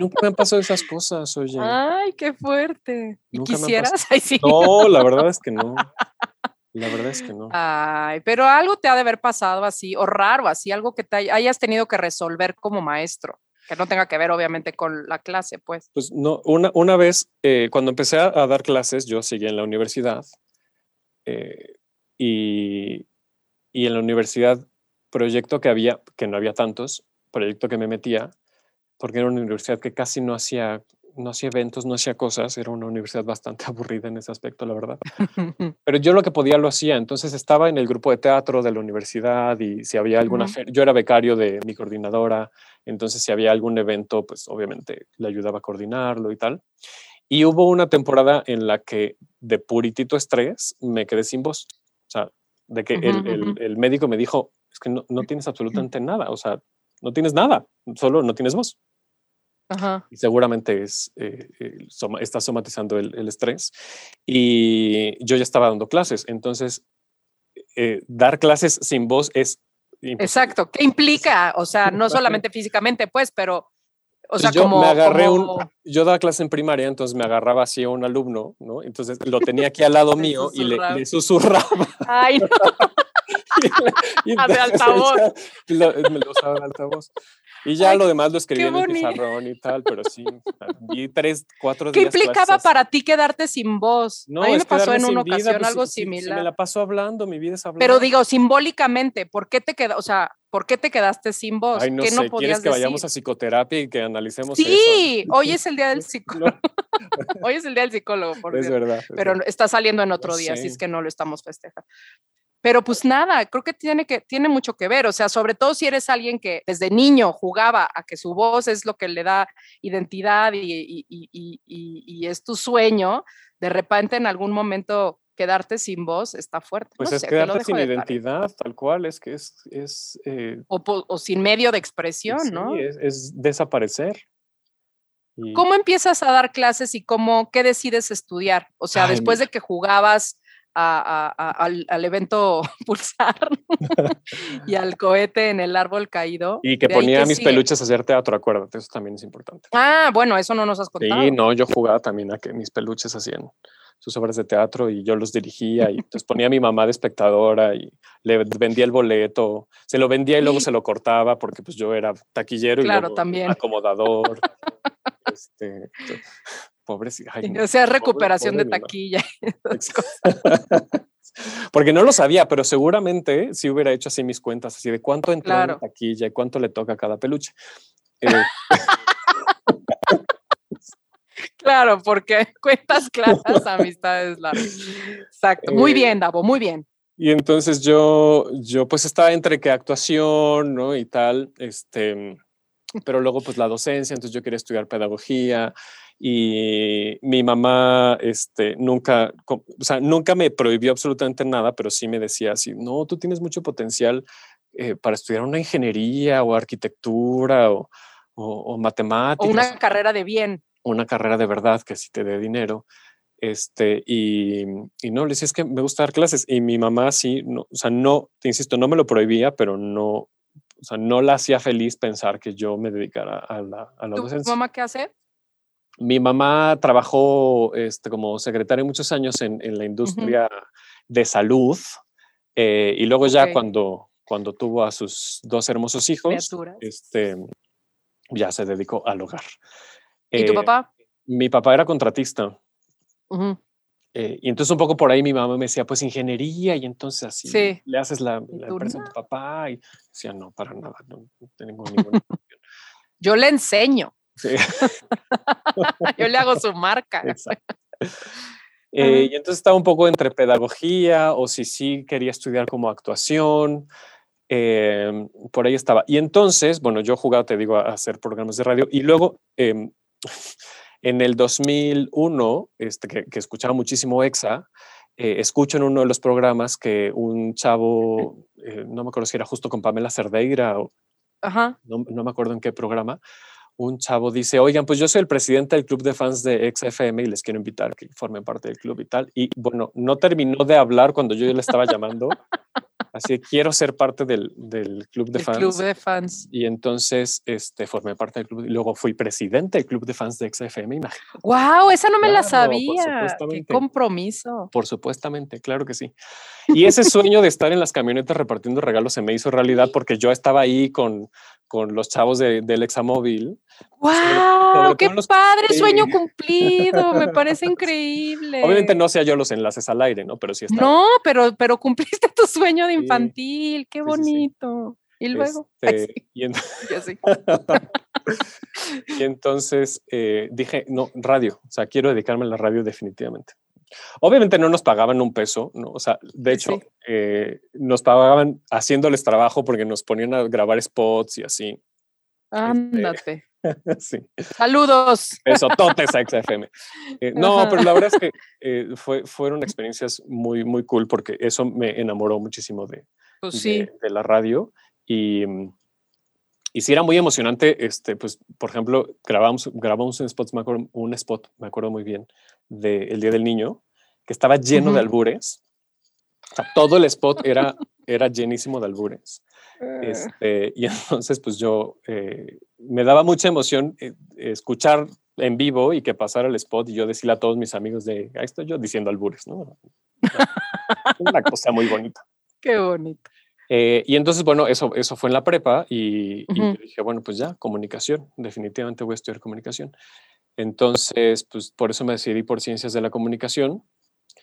nunca me han pasado esas cosas, oye. Ay, qué fuerte. ¿Y quisieras? Ay, sí. No, la verdad es que no. La verdad es que no. Ay, pero algo te ha de haber pasado así, o raro, así, algo que te hay- hayas tenido que resolver como maestro, que no tenga que ver obviamente con la clase, pues. Pues no, una, una vez, eh, cuando empecé a, a dar clases, yo seguía en la universidad eh, y, y en la universidad, proyecto que había, que no había tantos, proyecto que me metía, porque era una universidad que casi no hacía, no hacía eventos, no hacía cosas, era una universidad bastante aburrida en ese aspecto, la verdad. Pero yo lo que podía lo hacía, entonces estaba en el grupo de teatro de la universidad y si había alguna, Ujú. fe- yo era becario de mi coordinadora, entonces si había algún evento, pues obviamente le ayudaba a coordinarlo y tal. Y hubo una temporada en la que de puritito estrés me quedé sin voz. O sea, de que el, Ujú, el- ujú. el médico me dijo, es que no, no tienes absolutamente nada, o sea, no tienes nada, solo no tienes voz. Ajá. Y seguramente es, eh, el soma- está somatizando el, el estrés. Y yo ya estaba dando clases, entonces eh, dar clases sin voz es imposible. Exacto. ¿Qué implica? O sea, no solamente físicamente, pues, pero, o sea, yo como. me agarré un, como- yo daba clase en primaria, entonces me agarraba así a un alumno, ¿no? Entonces lo tenía aquí al lado mío y le, le susurraba. Ay, no. Y Ah, de altavoz. lo- lo usaba de altavoz. Y ya Ay, lo demás lo escribía en el pizarrón y tal, pero sí, vi tres, cuatro ¿Qué días clases implicaba así. para ti quedarte sin voz? No, a mí me pasó en una vida, ocasión pues, algo si- si- si similar. me la paso hablando, mi vida es hablar. Pero digo, simbólicamente, ¿por qué te queda, o sea, por qué te quedaste sin voz? Ay, no ¿Qué sé, no ¿quieres podías que vayamos decir? a psicoterapia y que analicemos eso? Sí, hoy es el día del psicólogo. Hoy es el día del psicólogo, por es verdad. es Pero verdad. está saliendo en otro día, así sé. es que no lo estamos festejando. Pero pues nada, creo que tiene, que tiene mucho que ver, o sea, sobre todo si eres alguien que desde niño jugaba a que su voz es lo que le da identidad y, y- y- es tu sueño, de repente en algún momento quedarte sin voz está fuerte. Pues no es sé, quedarte sin tarea. identidad, tal cual, es que es, es, eh, O, sin medio de expresión, sí, ¿no? es, es desaparecer. Y- ¿Cómo empiezas a dar clases y cómo, qué decides estudiar? O sea, Ay, después mira. de que jugabas a- a- al, al evento Pulsar y al cohete en el árbol caído. Y que ¿de ponía qué mis peluches a hacer teatro, acuérdate, eso también es importante. Ah, bueno, eso no nos has contado. Sí, no, yo jugaba también a que mis peluches hacían sus obras de teatro y yo los dirigía y entonces ponía a mi mamá de espectadora y le vendía el boleto, se lo vendía y luego se lo cortaba porque pues yo era taquillero y Claro, luego también. acomodador. este, pobrecita. ay, o sea, pobre- recuperación pobre de mi mamá. taquilla. Porque no lo sabía, pero seguramente si hubiera hecho así mis cuentas, así de cuánto entró en la Claro. taquilla y cuánto le toca a cada peluche. Eh, Claro, porque cuentas claras, amistades largas. Exacto. Muy Eh, bien, Davo, muy bien. y entonces yo, yo pues estaba entre que actuación, ¿no? Y tal, este, pero luego pues la docencia, entonces yo quería estudiar pedagogía y mi mamá, este, nunca, o sea, nunca me prohibió absolutamente nada, pero sí me decía así, no, tú tienes mucho potencial eh, para estudiar una ingeniería o arquitectura o, o, o O matemáticas. una carrera de bien. una carrera de verdad que sí te dé dinero. Este, y, y no, le decía, es que me gusta dar clases. Y mi mamá sí, no, o sea, no, te insisto, no me lo prohibía, pero no, o sea, no la hacía feliz pensar que yo me dedicara a la, a la ¿Tu docencia. mamá qué hace? Mi mamá trabajó este, como secretaria muchos años en, en la industria de salud eh, y luego ya cuando, cuando tuvo a sus dos hermosos hijos, este, ya se dedicó al hogar. ¿Y tu Eh, papá? Mi papá era contratista. Eh, y entonces un poco por ahí mi mamá me decía, pues ingeniería, y entonces así Sí. le haces la, ¿Y la empresa a tu papá. Y decía, no, para nada, no, no tengo ninguna. Yo le enseño. Sí, Yo le hago su marca. exacto. Eh, y entonces estaba un poco entre pedagogía o si sí quería estudiar como actuación. em, por ahí estaba. Y entonces, bueno, yo jugaba, te digo, a hacer programas de radio y luego em, en el 2001, este, que, que escuchaba muchísimo EXA, eh, escucho en uno de los programas que un chavo, eh, no me acuerdo si era justo con Pamela Cerdeira o Ajá. no, no me acuerdo en qué programa, un chavo dice, oigan, pues yo soy el presidente del club de fans de XFM y les quiero invitar a que formen parte del club y tal. Y bueno, no terminó de hablar cuando yo le estaba llamando. Así que quiero ser parte del, del club de El fans. club de fans. Y entonces este, formé parte del club y luego fui presidente del club de fans de XFM. Imagínate. Wow, esa no me la Claro, por sabía. Qué compromiso. Por supuestamente, claro que sí. Y ese sueño de estar en las camionetas repartiendo regalos se me hizo realidad porque yo estaba ahí con, con los chavos de, del Examóvil. Wow, sobre qué los- padre sí. sueño cumplido. Me parece increíble. Obviamente no hacía yo los enlaces al aire, ¿no? Pero sí estaba. No, pero, pero cumpliste tu sueño de Sí. infantil. Qué Sí, sí, sí. bonito. Y luego. Ay, Este, sí, y, en- sé. y entonces eh, dije, no, radio, o sea, quiero dedicarme a la radio definitivamente. Obviamente no nos pagaban un peso, ¿no? O sea, de Sí, hecho, sí. eh, nos pagaban haciéndoles trabajo porque nos ponían a grabar spots y así. Ándate. sí. Saludos. Besototes a XFM. Eh, no, pero la verdad es que eh, fue, fueron experiencias muy, muy cool porque eso me enamoró muchísimo de, Pues de- sí. de, la radio y, y sí era muy emocionante, este, pues, por ejemplo, grabamos, grabamos un spot, me acuerdo, un spot, me acuerdo muy bien, de El Día del Niño, que estaba lleno de albures. O sea, todo el spot era, era llenísimo de albures. Eh, Este, y entonces, pues yo eh, me daba mucha emoción eh, escuchar en vivo y que pasara el spot y yo decirle a todos mis amigos de, ahí estoy yo diciendo albures, ¿no? Una cosa muy bonita. Qué bonito. Eh, y entonces, bueno, eso, eso fue en la prepa y, y Ujú. yo dije, bueno, pues ya, comunicación, definitivamente voy a estudiar comunicación. Entonces, pues por eso me decidí por ciencias de la comunicación.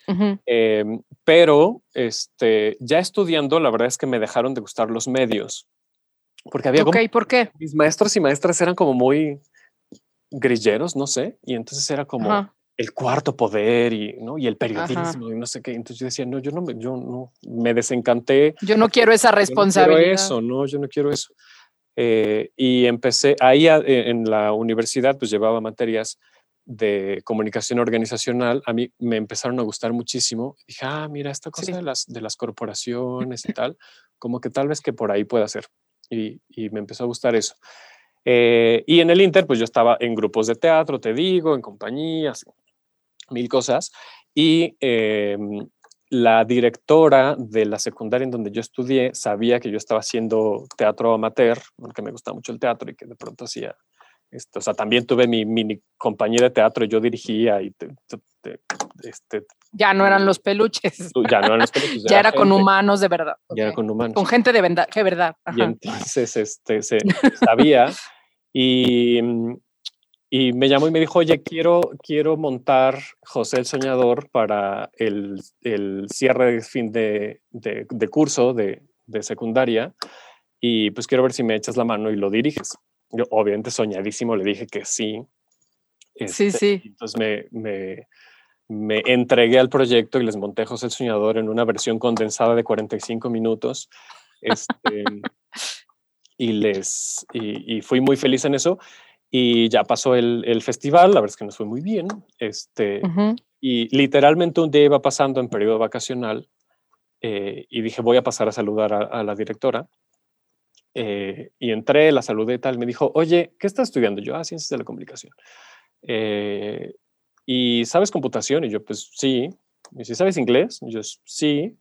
Ujú. Em, pero este, ya estudiando, la verdad es que me dejaron de gustar los medios. Porque había como Ok, ¿por qué? mis maestros y maestras eran como muy grilleros, no sé, y entonces era como Ajá. el cuarto poder y, ¿no? y el periodismo y no sé qué. Entonces yo decía, no, yo no, me- yo no, me desencanté. Yo no quiero esa yo no quiero responsabilidad. eso, no, yo no quiero eso. Eh, y empecé ahí a- eh, en la universidad, pues llevaba materias de comunicación organizacional. A mí me empezaron a gustar muchísimo. Dije, ah, mira, esta cosa Sí. de, las, de las corporaciones y tal, como que tal vez que por ahí pueda ser. Y, y me empezó a gustar eso. Eh, y en el Inter, pues yo estaba en grupos de teatro, te digo, en compañías, mil cosas. Y em, la directora de la secundaria en donde yo estudié sabía que yo estaba haciendo teatro amateur, porque me gustaba mucho el teatro y que de pronto hacía esto. O sea, también tuve mi mini compañía de teatro, yo dirigía y te- te- te- este, Ya no eran los peluches. ya no eran los peluches, Ya era con humanos de verdad. Ya era ok. con humanos. Con gente de verdad. De verdad. Y entonces este, se sabía y, y me llamó y me dijo, oye, quiero, quiero montar José el Soñador para el, el cierre de fin de, de- de curso de, de secundaria y pues quiero ver si me echas la mano y lo diriges. Yo obviamente soñadísimo le dije que sí. Sí, Este, sí. Entonces me, me, me entregué al proyecto y les monté José el Soñador en una versión condensada de 45 minutos. Este, y, les, y, y fui muy feliz en eso. Y ya pasó el, el festival, la verdad es que nos fue muy bien. Este, y literalmente un día iba pasando en periodo vacacional eh, y dije, voy a pasar a saludar a, a la directora. Eh, y entré, la saludé tal. Me dijo, oye, ¿qué estás estudiando? Yo, ah, ciencias de la comunicación. Eh, ¿Y sabes computación? Y yo, pues sí. Y dice, ¿sabes inglés? Y yo, sí.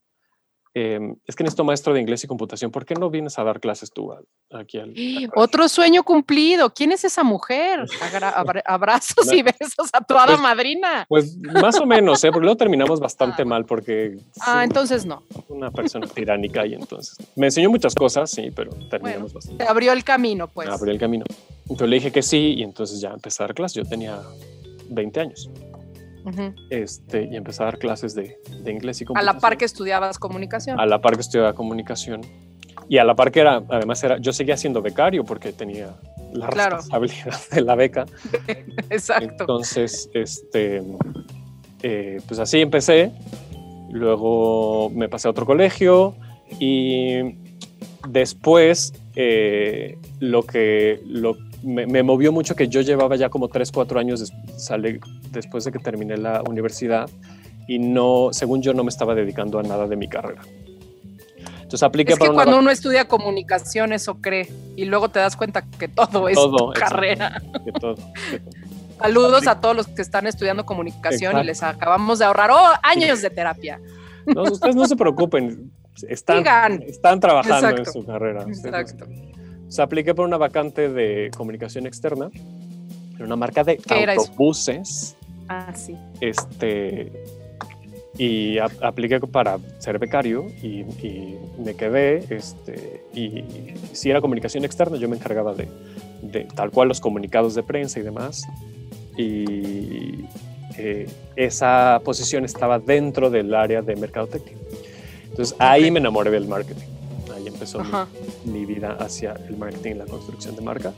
Em, es que necesito maestro de inglés y computación. ¿Por qué no vienes a dar clases tú al- aquí al, al Otro sueño cumplido. ¿Quién es esa mujer? Agra- abra- abrazos y besos a tu hada Pues, madrina. Pues más o menos, ¿eh? porque luego terminamos bastante Ah. mal porque Ah, entonces no. una persona tiránica y entonces me enseñó muchas cosas, sí, pero terminamos Te bastante. abrió el camino, pues. Abrió el camino. Entonces le dije que sí y entonces ya empecé a dar clases. Yo tenía 20 años Este, y empecé a dar clases de, de inglés y A computación. la par que estudiabas comunicación. A la par que estudiaba comunicación. Y a la par que era, además era, yo seguía siendo becario porque tenía la Claro. responsabilidad de la beca. Exacto. Entonces, este, eh, pues así empecé. Luego me pasé a otro colegio y después, eh, lo que lo, me, movió mucho que yo llevaba ya como 3, 4 años sale, después de que terminé la universidad y no, según yo, no me estaba dedicando a nada de mi carrera. Entonces apliqué es que cuando uno estudia comunicación eso cree y luego te das cuenta que todo es carrera. Que todo, Saludos a todos los que están estudiando comunicación y les acabamos de ahorrar oh, años de terapia. No, ustedes no se preocupen, están, están trabajando en su carrera. Exacto. Se apliqué por una vacante de comunicación externa en una marca de autobuses. Ah, sí. Este, y apliqué para ser becario y, me quedé. Este, y si era comunicación externa, yo me encargaba de, de tal cual los comunicados de prensa y demás. Y eh, esa posición estaba dentro del área de mercadotecnia. Entonces ahí me enamoré del marketing. Empezó mi, vida hacia el marketing y la construcción de marca.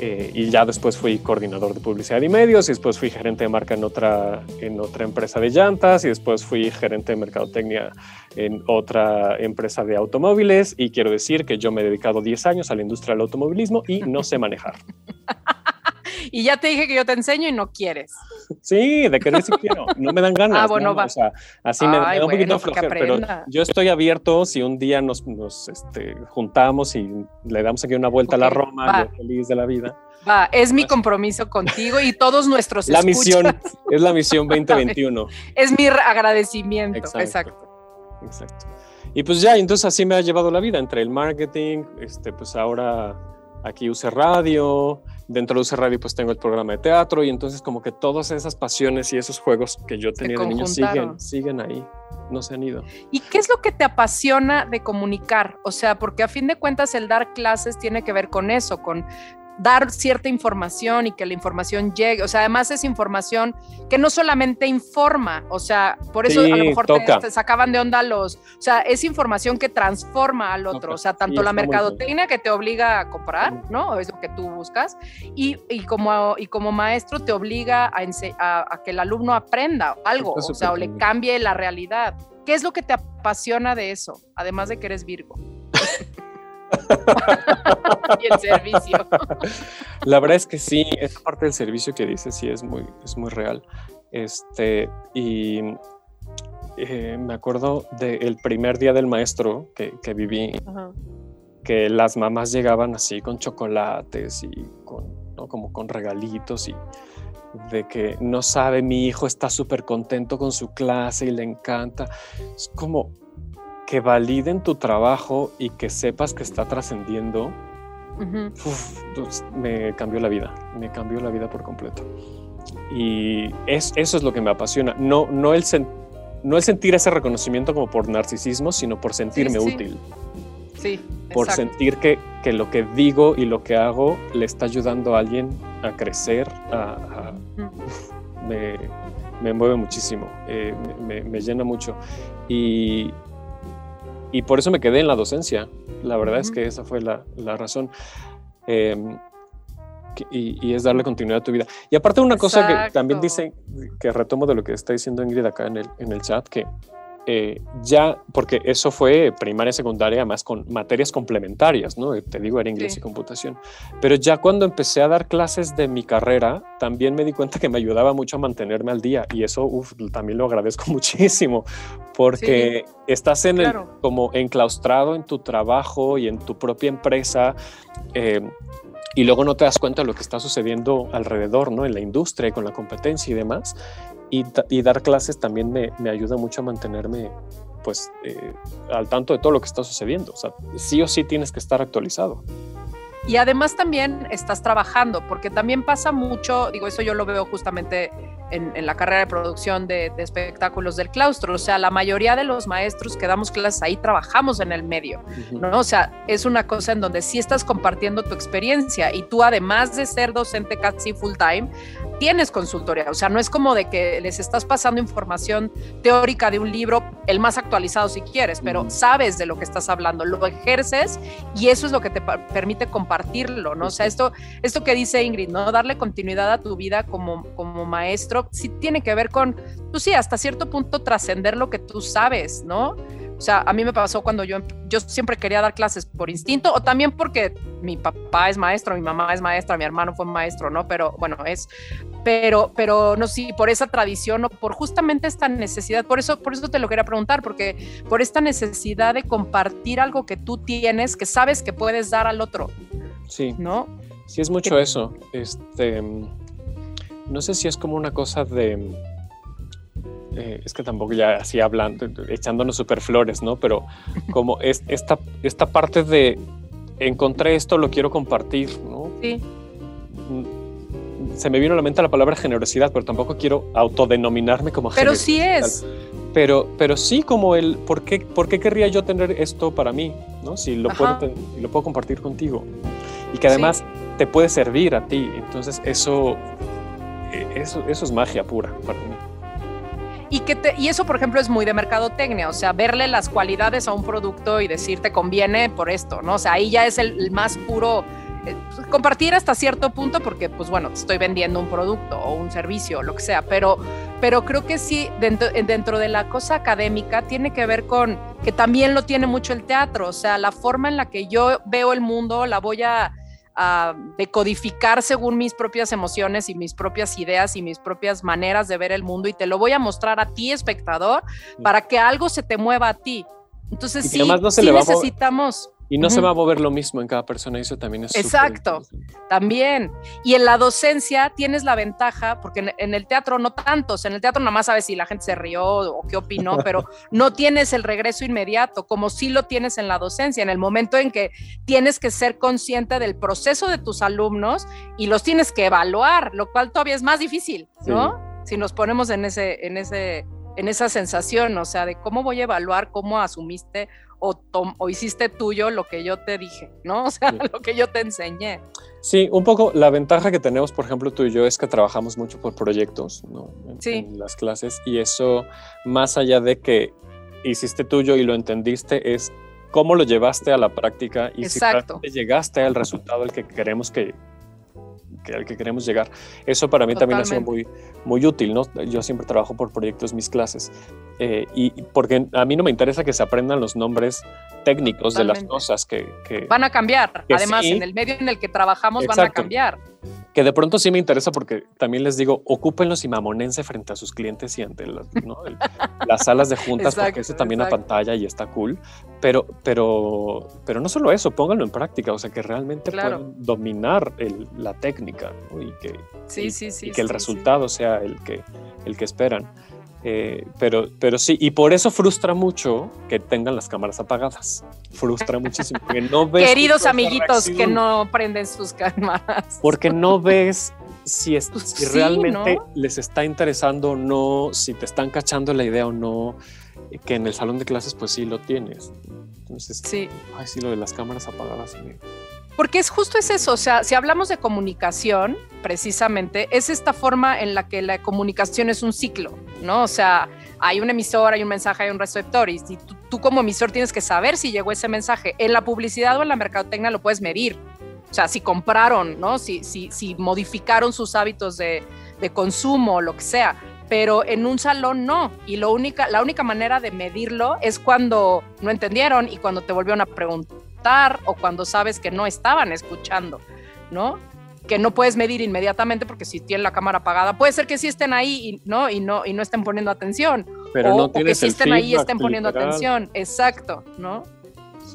Eh, y ya después fui coordinador de publicidad y medios, y después fui gerente de marca en otra, en otra empresa de llantas, y después fui gerente de mercadotecnia en otra empresa de automóviles. Y quiero decir que yo me he dedicado 10 años a la industria del automovilismo y no sé manejar. y ya te dije que yo te enseño y no quieres. Sí, de querer sí quiero. No me dan ganas. Ah, bueno, va. O sea, así me, da un poquito flojera, pero yo estoy abierto si un día nos, nos este, juntamos y le damos aquí una vuelta a la Roma, yo feliz de la vida. Va, es mi compromiso contigo y todos nuestros La misión, es la misión 2021. es mi agradecimiento, exacto. exacto. Exacto. Y pues ya, entonces así me ha llevado la vida, entre el marketing, este, pues ahora aquí use radio, dentro de use radio pues tengo el programa de teatro y entonces como que todas esas pasiones y esos juegos que yo tenía de niño siguen, siguen ahí, no se han ido. ¿Y qué es lo que te apasiona de comunicar? O sea, porque a fin de cuentas el dar clases tiene que ver con eso, con dar cierta información y que la información llegue. O sea, además es información que no solamente informa, o sea, por eso a lo mejor te, sacaban de onda los, o sea, es información que transforma al otro, o sea, tanto la mercadotecnia que te obliga a comprar, ¿no? Es lo que tú buscas, y, como, y como maestro te obliga a, que el alumno aprenda algo, o sea, o le cambie la realidad. ¿Qué es lo que te apasiona de eso, además de que eres Virgo? y el servicio. La verdad es que sí, esa parte del servicio que dices sí es muy, es muy real. Este, y eh, me acuerdo del primer día del maestro que, que viví, que las mamás llegaban así con chocolates y con, como con regalitos y de que no sabe, mi hijo está súper contento con su clase y le encanta. Es como, que validen tu trabajo y que sepas que está trascendiendo, me cambió la vida, me cambió la vida por completo. Y es, eso es lo que me apasiona, no, no, el no el sentir ese reconocimiento como por narcisismo, sino por sentirme útil. Sí. Por sentir que, que, lo que digo y lo que hago le está ayudando a alguien a crecer, a, me, me, mueve muchísimo, eh, me, me, llena mucho. Y, y por eso me quedé en la docencia. La verdad es que esa fue la, la razón. Em, y, es darle continuidad a tu vida. Y aparte una cosa que también dice, que retomo de lo que está diciendo Ingrid acá en el, en el chat, que eh, ya, porque eso fue primaria, secundaria, más con materias complementarias, ¿no? Te digo, era inglés y computación. Pero ya cuando empecé a dar clases de mi carrera, también me di cuenta que me ayudaba mucho a mantenerme al día y eso también lo agradezco muchísimo, porque estás en el, como enclaustrado en tu trabajo y en tu propia empresa. Eh, y luego no te das cuenta de lo que está sucediendo alrededor, ¿no? En la industria, y con la competencia y demás y, dar clases también me, me, ayuda mucho a mantenerme pues eh, al tanto de todo lo que está sucediendo. O sea, sí o sí tienes que estar actualizado. Y además también estás trabajando, porque también pasa mucho, digo, eso yo lo veo justamente en, la carrera de producción de, espectáculos del claustro, o sea, la mayoría de los maestros que damos clases ahí trabajamos en el medio, ¿no? O sea, es una cosa en donde sí estás compartiendo tu experiencia y tú además de ser docente casi full time, tienes consultoría, o sea, no es como de que les estás pasando información teórica de un libro, el más actualizado si quieres, pero sabes de lo que estás hablando, lo ejerces y eso es lo que te permite compartirlo, ¿no? O sea, esto, esto que dice Ingrid, ¿no? Darle continuidad a tu vida como, como maestro, sí tiene que ver con, tú pues sí, hasta cierto punto trascender lo que tú sabes, ¿no? O sea, a mí me pasó cuando yo, yo siempre quería dar clases por instinto o también porque mi papá es maestro, mi mamá es maestra, mi hermano fue maestro, ¿no? Pero bueno, es, pero, pero no sé, por esa tradición o por justamente esta necesidad, por eso, por eso te lo quería preguntar, porque por esta necesidad de compartir algo que tú tienes, que sabes que puedes dar al otro. Sí. ¿No? Sí, es mucho eso. Este, no sé si es como una cosa de eh, es que tampoco ya así hablando, echándonos super flores, ¿no? Pero como es esta, esta parte de encontré esto, lo quiero compartir, ¿no? Sí. Se me vino a la mente la palabra generosidad, pero tampoco quiero autodenominarme como Pero sí es. Pero, pero sí como el, ¿por qué, ¿por qué querría yo tener esto para mí? ¿no? Si lo, puedo, lo puedo compartir contigo. Y que además te puede servir a ti. Entonces eso, eh, eso, eso es magia pura para mí. Y, que y eso, por ejemplo, es muy de mercadotecnia, o sea, verle las cualidades a un producto y decir te conviene por esto, ¿no? O sea, ahí ya es el, más puro compartir hasta cierto punto porque, pues bueno, te estoy vendiendo un producto o un servicio, o lo que sea, pero, pero creo que sí, dentro, dentro de la cosa académica tiene que ver con que también lo tiene mucho el teatro, o sea, la forma en la que yo veo el mundo la voy a a decodificar según mis propias emociones y mis propias ideas y mis propias maneras de ver el mundo y te lo voy a mostrar a ti, espectador, para que algo se te mueva a ti. Entonces, sí, sí necesitamos y no se va a mover lo mismo en cada persona, eso también es. Exacto, también. Y en la docencia tienes la ventaja, porque en, el teatro no tantos, en el teatro nada más sabes si la gente se rió o qué opinó, pero no tienes el regreso inmediato, como sí lo tienes en la docencia, en el momento en que tienes que ser consciente del proceso de tus alumnos y los tienes que evaluar, lo cual todavía es más difícil, ¿no? Si nos ponemos en ese, en ese, en esa sensación, o sea, de cómo voy a evaluar cómo asumiste o, hiciste tuyo lo que yo te dije, ¿no? O sea, lo que yo te enseñé. Sí, un poco la ventaja que tenemos, por ejemplo, tú y yo, es que trabajamos mucho por proyectos, ¿no? En, sí. en las clases y eso, más allá de que hiciste tuyo y lo entendiste, es cómo lo llevaste a la práctica y si realmente llegaste al resultado al que queremos que, al que queremos llegar. Eso para mí también ha sido muy, muy útil, ¿no? Yo siempre trabajo por proyectos, mis clases, eh, y porque a mí no me interesa que se aprendan los nombres técnicos de las cosas que, Van a cambiar, además en el medio en el que trabajamos van a cambiar que de pronto sí me interesa porque también les digo, ocúpenlos y mamonense frente a sus clientes y ante las, salas de juntas, porque eso también a pantalla y está cool. Pero, pero, pero no solo eso, pónganlo en práctica, o sea, que realmente puedan dominar la técnica y que, sí, sí, sí, que el resultado sea el que, el que esperan. Eh, pero, pero sí, y por eso frustra mucho que tengan las cámaras apagadas. Frustra muchísimo. no ves Queridos amiguitos que no prenden sus cámaras. Porque no ves si, es, pues realmente les está interesando o no, si te están cachando la idea o no. Que en el salón de clases, pues sí lo tienes. Entonces, sí. Ay, sí, lo de las cámaras apagadas. Porque es justo es eso, o sea, si hablamos de comunicación, precisamente, es esta forma en la que la comunicación es un ciclo, ¿no? O sea, hay un emisor, hay un mensaje, hay un receptor, y si tú, como emisor tienes que saber si llegó ese mensaje. En la publicidad o en la mercadotecnia lo puedes medir. O sea, si compraron, ¿no? Si, si, si modificaron sus hábitos de, de consumo, lo que sea pero en un salón no. Y lo única, la única manera de medirlo es cuando no entendieron y cuando te volvieron a preguntar o cuando sabes que no estaban escuchando, ¿no? Que no puedes medir inmediatamente porque si tienen la cámara apagada, puede ser que sí estén ahí y no, y no, y no estén poniendo atención. Pero o, no que sí estén ahí y estén poniendo atención. Exacto, ¿no?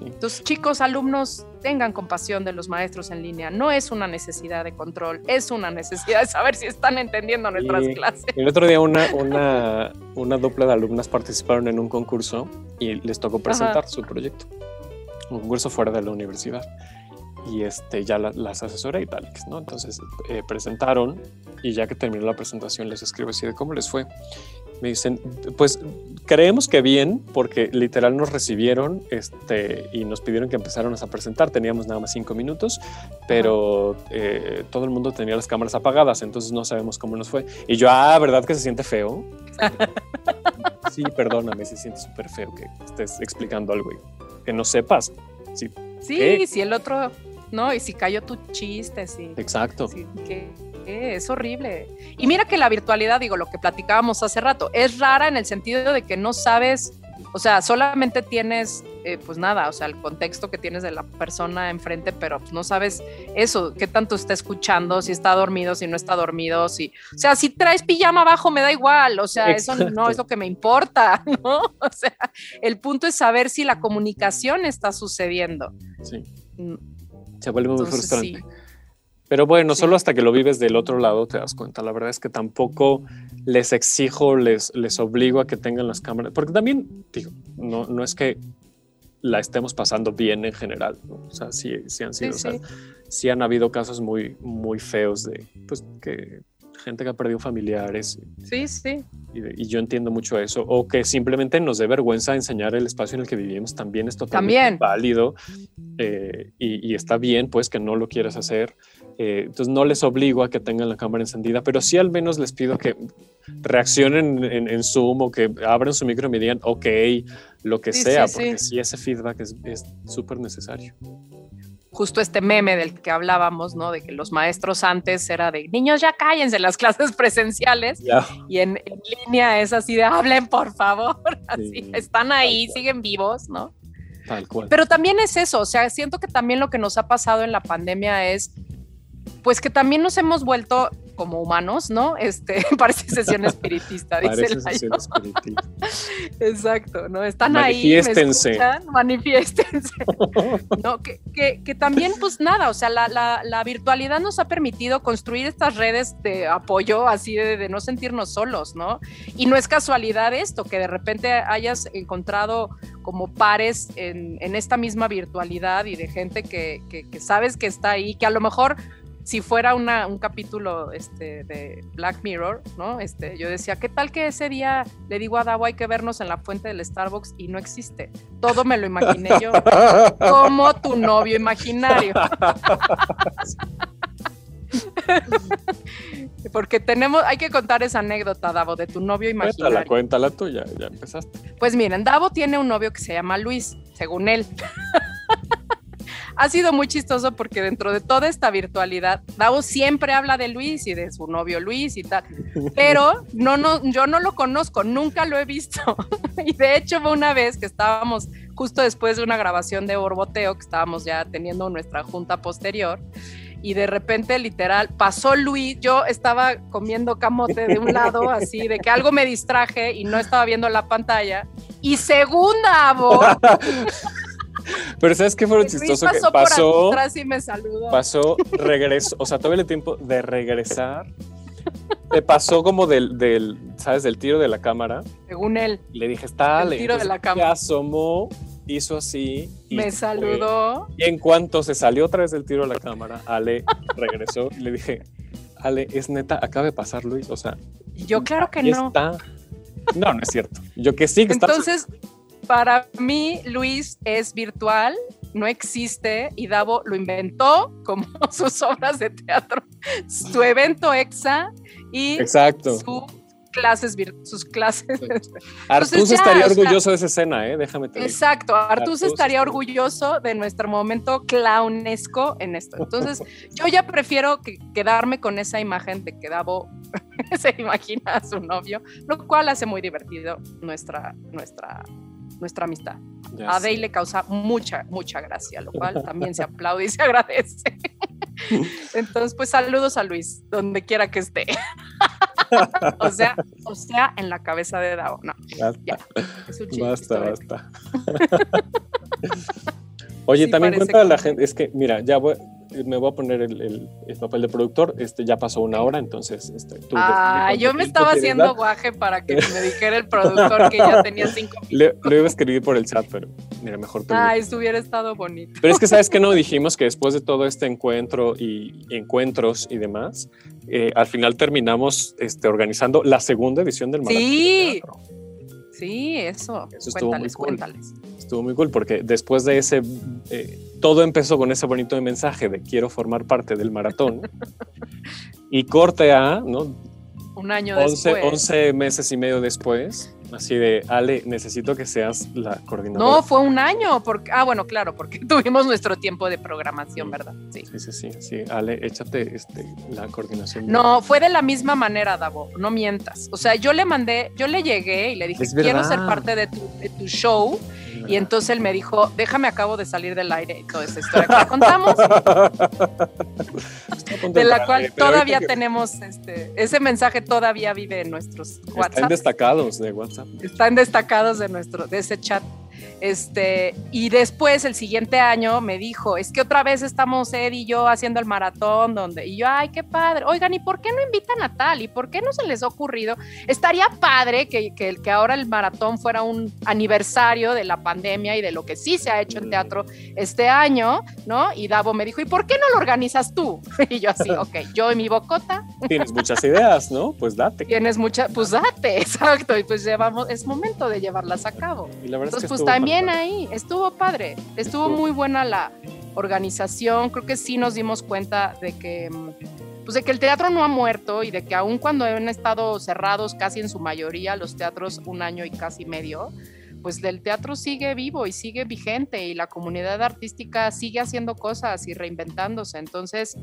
Entonces, chicos, alumnos, tengan compasión de los maestros en línea. No es una necesidad de control, es una necesidad de saber si están entendiendo nuestras clases. El otro día una, una, una dupla de alumnas participaron en un concurso y les tocó presentar su proyecto un curso fuera de la universidad. Y este, ya las asesoré y tal, ¿no? Entonces eh, presentaron y ya que terminó la presentación les escribo así de cómo les fue. Me dicen, pues creemos que bien, porque literal nos recibieron este, y nos pidieron que empezáramos a presentar. Teníamos nada más cinco minutos, pero eh, todo el mundo tenía las cámaras apagadas, entonces no sabemos cómo nos fue. Y yo, ah, ¿verdad que se siente feo? sí, perdóname, se siente súper feo que estés explicando algo que no sepas. Sí, sí si el otro, no, y si cayó tu chiste, sí. Exacto. que, es horrible. Y mira que la virtualidad, digo, lo que platicábamos hace rato, es rara en el sentido de que no sabes o sea, solamente tienes, eh, pues nada, o sea, el contexto que tienes de la persona enfrente, pero pues no sabes eso, qué tanto está escuchando, si está dormido, si no está dormido, si, o sea, si traes pijama abajo me da igual, o sea, eso no es lo que me importa, ¿no? O sea, el punto es saber si la comunicación está sucediendo. Sí. Mm. Se vuelve muy frustrante. Pero bueno, solo hasta que lo vives del otro lado te das cuenta. La verdad es que tampoco les exijo, les, les obligo a que tengan las cámaras, porque también, digo, no, no es que la estemos pasando bien en general, o sea, sí, sí han sido, sí, o sea, sí han habido casos muy, muy feos de, pues, que gente que ha perdido familiares. Sí, sí. Y, yo entiendo mucho eso. O que simplemente nos dé vergüenza enseñar el espacio en el que vivimos. También es totalmente válido eh, y, y, está bien, pues, que no lo quieras hacer. Eh, entonces no les obligo a que tengan la cámara encendida, pero sí al menos les pido que reaccionen en, Zoom o que abran su micro y me digan, ok, lo que sea, porque sí. ese feedback es súper necesario justo este meme del que hablábamos, ¿no? De que los maestros antes era de niños ya cállense en las clases presenciales y en, línea es así de hablen por favor, así están ahí, siguen vivos, ¿no? Tal cual. Pero también es eso, o sea, siento que también lo que nos ha pasado en la pandemia es pues que también nos hemos vuelto como humanos, ¿no? Este, parece sesión espiritista, dice parece sesión espiritista. Exacto, ¿no? Están ahí, manifiéstense. ¿no? Que, que, que, también, pues nada, o sea, la, la, la, virtualidad nos ha permitido construir estas redes de apoyo, así de, de, no sentirnos solos, ¿no? Y no es casualidad esto, que de repente hayas encontrado como pares en, en esta misma virtualidad y de gente que, que sabes que está ahí, que a lo mejor si fuera una, un capítulo este, de Black Mirror, ¿no? Este, yo decía, ¿qué tal que ese día le digo a Davo hay que vernos en la fuente del Starbucks y no existe? Todo me lo imaginé yo, como tu novio imaginario. Porque tenemos, hay que contar esa anécdota, Davo, de tu novio imaginario. Cuéntala, cuéntala tú, ya, ya empezaste. Pues miren, Davo tiene un novio que se llama Luis, según él ha sido muy chistoso porque dentro de toda esta virtualidad, Davo siempre habla de Luis y de su novio Luis y tal, pero no, no, yo no lo conozco, nunca lo he visto. y de hecho fue una vez que estábamos justo después de una grabación de Borboteo, que estábamos ya teniendo nuestra junta posterior, y de repente literal pasó Luis, yo estaba comiendo camote de un lado, así de que algo me distraje y no estaba viendo la pantalla, y segunda voz pero ¿sabes qué fue lo chistoso? Pasó que pasó, atrás y me saludó. Pasó, regresó, o sea, todo el tiempo de regresar. Te pasó como del, del, ¿sabes? Del tiro de la cámara. Según él. le dije, está El tiro de la cámara. Se asomó, hizo así. me saludó. Y en cuanto se salió otra vez del tiro de la cámara, Ale regresó y le dije, Ale, es neta, acaba de pasar Luis. O sea. yo, claro que no. Está. No, no es cierto. Yo que sí que Entonces, para mí, Luis es virtual, no existe y Davo lo inventó como sus obras de teatro, su evento EXA y sus clases, sus clases. Artus estaría orgulloso de esa escena, ¿eh? déjame te Exacto, Artus, estaría orgulloso de nuestro momento clownesco en esto. Entonces, yo ya prefiero quedarme con esa imagen de que Davo se imagina a su novio, lo cual hace muy divertido nuestra, nuestra nuestra amistad. a Day le causa mucha, mucha gracia, lo cual también se aplaude y se agradece. Entonces, pues saludos a Luis, donde quiera que esté. o sea, o sea, en la cabeza de Dao. No, ya. basta, basta. Oye, también cuenta la gente, es que, mira, ya voy, me voy a poner el, papel de productor, este ya pasó una hora, entonces este, Ah, yo me estaba haciendo guaje para que me dijera el productor que ya tenía cinco minutos. Le, lo iba a escribir por el chat, pero mira, mejor tú. Ah, eso hubiera estado bonito. Pero es que, ¿sabes que No dijimos que después de todo este encuentro y encuentros y demás, eh, al final terminamos este, organizando la segunda edición del maratón. Sí, sí, eso. Eso estuvo muy cool. cuéntales estuvo muy cool porque después de ese, eh, todo empezó con ese bonito mensaje de quiero formar parte del maratón y corte a, ¿no? Un año 11, después. 11 meses y medio después. Así de, Ale, necesito que seas la coordinadora. No, fue un año. Porque, ah, bueno, claro, porque tuvimos nuestro tiempo de programación, ¿verdad? Sí, sí, sí, sí. sí. Ale, échate este, la coordinación. No, fue de la misma manera, Davo, no mientas. O sea, yo le mandé, yo le llegué y le dije, quiero ser parte de tu, de tu show. Y entonces él me dijo, déjame, acabo de salir del aire y toda esa historia que contamos. de la cual todavía tenemos, este, ese mensaje todavía vive en nuestros WhatsApp. Están destacados de WhatsApp. Están destacados de nuestro, de ese chat. Este, y después el siguiente año me dijo, es que otra vez estamos Ed y yo haciendo el maratón, donde, y yo, ay, qué padre, oigan, ¿y por qué no invitan a tal? ¿Y por qué no se les ha ocurrido? Estaría padre que, que, que ahora el maratón fuera un aniversario de la pandemia y de lo que sí se ha hecho en teatro este año, ¿no? Y Davo me dijo, ¿y por qué no lo organizas tú? Y yo así, ok, yo y mi bocota. Tienes muchas ideas, ¿no? Pues date. Tienes muchas, pues date, exacto, y pues llevamos, es momento de llevarlas a cabo. Y la verdad Entonces, es que pues también ahí, estuvo padre, estuvo, Estuvo. muy buena la organización, creo que sí nos dimos cuenta de que, mm, pues de que el teatro no ha muerto y de que aun cuando han estado cerrados casi en su mayoría los teatros un año y casi medio, pues el teatro sigue vivo y sigue vigente y la comunidad artística sigue haciendo cosas y reinventándose, entonces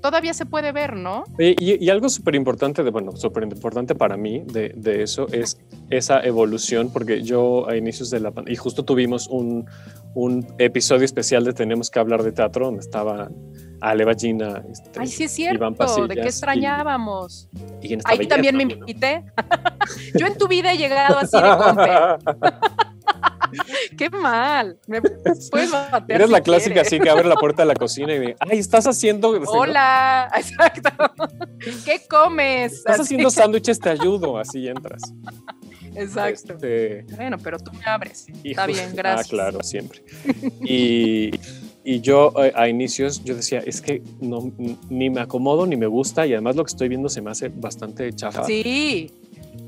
todavía se puede ver, ¿no? Y, y algo súper importante, bueno, súper importante para mí de, de eso es esa evolución, porque yo a inicios de la pandemia, y justo tuvimos un, un episodio especial de Tenemos que hablar de teatro, donde Ale Ballina, este, Ay, sí es Iván cierto, de qué Pasillas y- extrañábamos. y Ahí también me invité. Yo en tu vida he llegado así de compe. Qué mal. Me puedes Eres si la clásica quieres. así que abre la puerta de la cocina y de, ay, estás haciendo... Hola, exacto. ¿Qué comes? Estás Así, haciendo sándwiches, te ayudo, así entras. Exacto. Este, Bueno, pero tú me abres. Está bien, gracias. Ah, claro, siempre. Y, y yo eh, a inicios, yo decía, es que no, ni me acomodo ni me gusta y además lo que estoy viendo se me hace bastante chafa. Sí,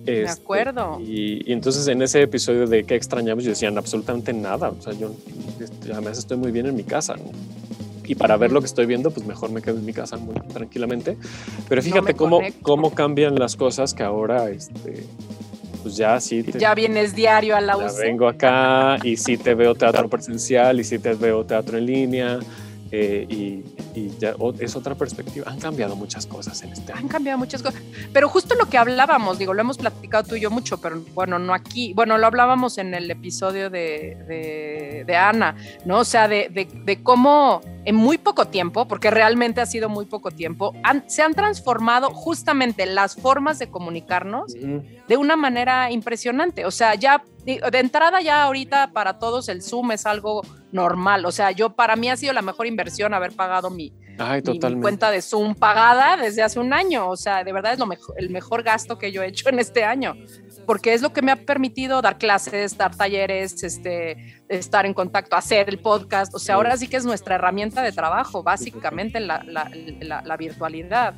me Este, acuerdo. Y, y entonces en ese episodio de qué extrañamos, yo decía absolutamente nada. O sea, yo este, además estoy muy bien en mi casa. ¿no? Y para ver lo que estoy viendo, pues mejor me quedo en mi casa muy tranquilamente. Pero fíjate cómo, conecto. cómo cambian las cosas que ahora, este, pues ya sí. te- Ya vienes diario a la ya UC. vengo acá y sí te veo teatro presencial y sí te veo teatro en línea eh, y, y ya es otra perspectiva. Han cambiado muchas cosas en este Han año. cambiado muchas cosas. Pero justo lo que hablábamos, digo, lo hemos platicado tú y yo mucho, pero bueno, no aquí. Bueno, lo hablábamos en el episodio de, de, de Ana, ¿no? O sea, de, de, de cómo en muy poco tiempo, porque realmente ha sido muy poco tiempo, han- se han transformado justamente las formas de comunicarnos de una manera impresionante. O sea, ya de entrada ya ahorita para todos el Zoom es algo normal. O sea, yo para mí ha sido la mejor inversión haber pagado mi, Ay, mi- cuenta de Zoom pagada desde hace un año. O sea, de verdad es lo mejor, el mejor gasto que yo he hecho en este año, porque es lo que me ha permitido dar clases, dar talleres, este, estar en contacto, hacer el podcast. O sea, ahora sí que es nuestra herramienta de trabajo, básicamente la, la, la, la virtualidad.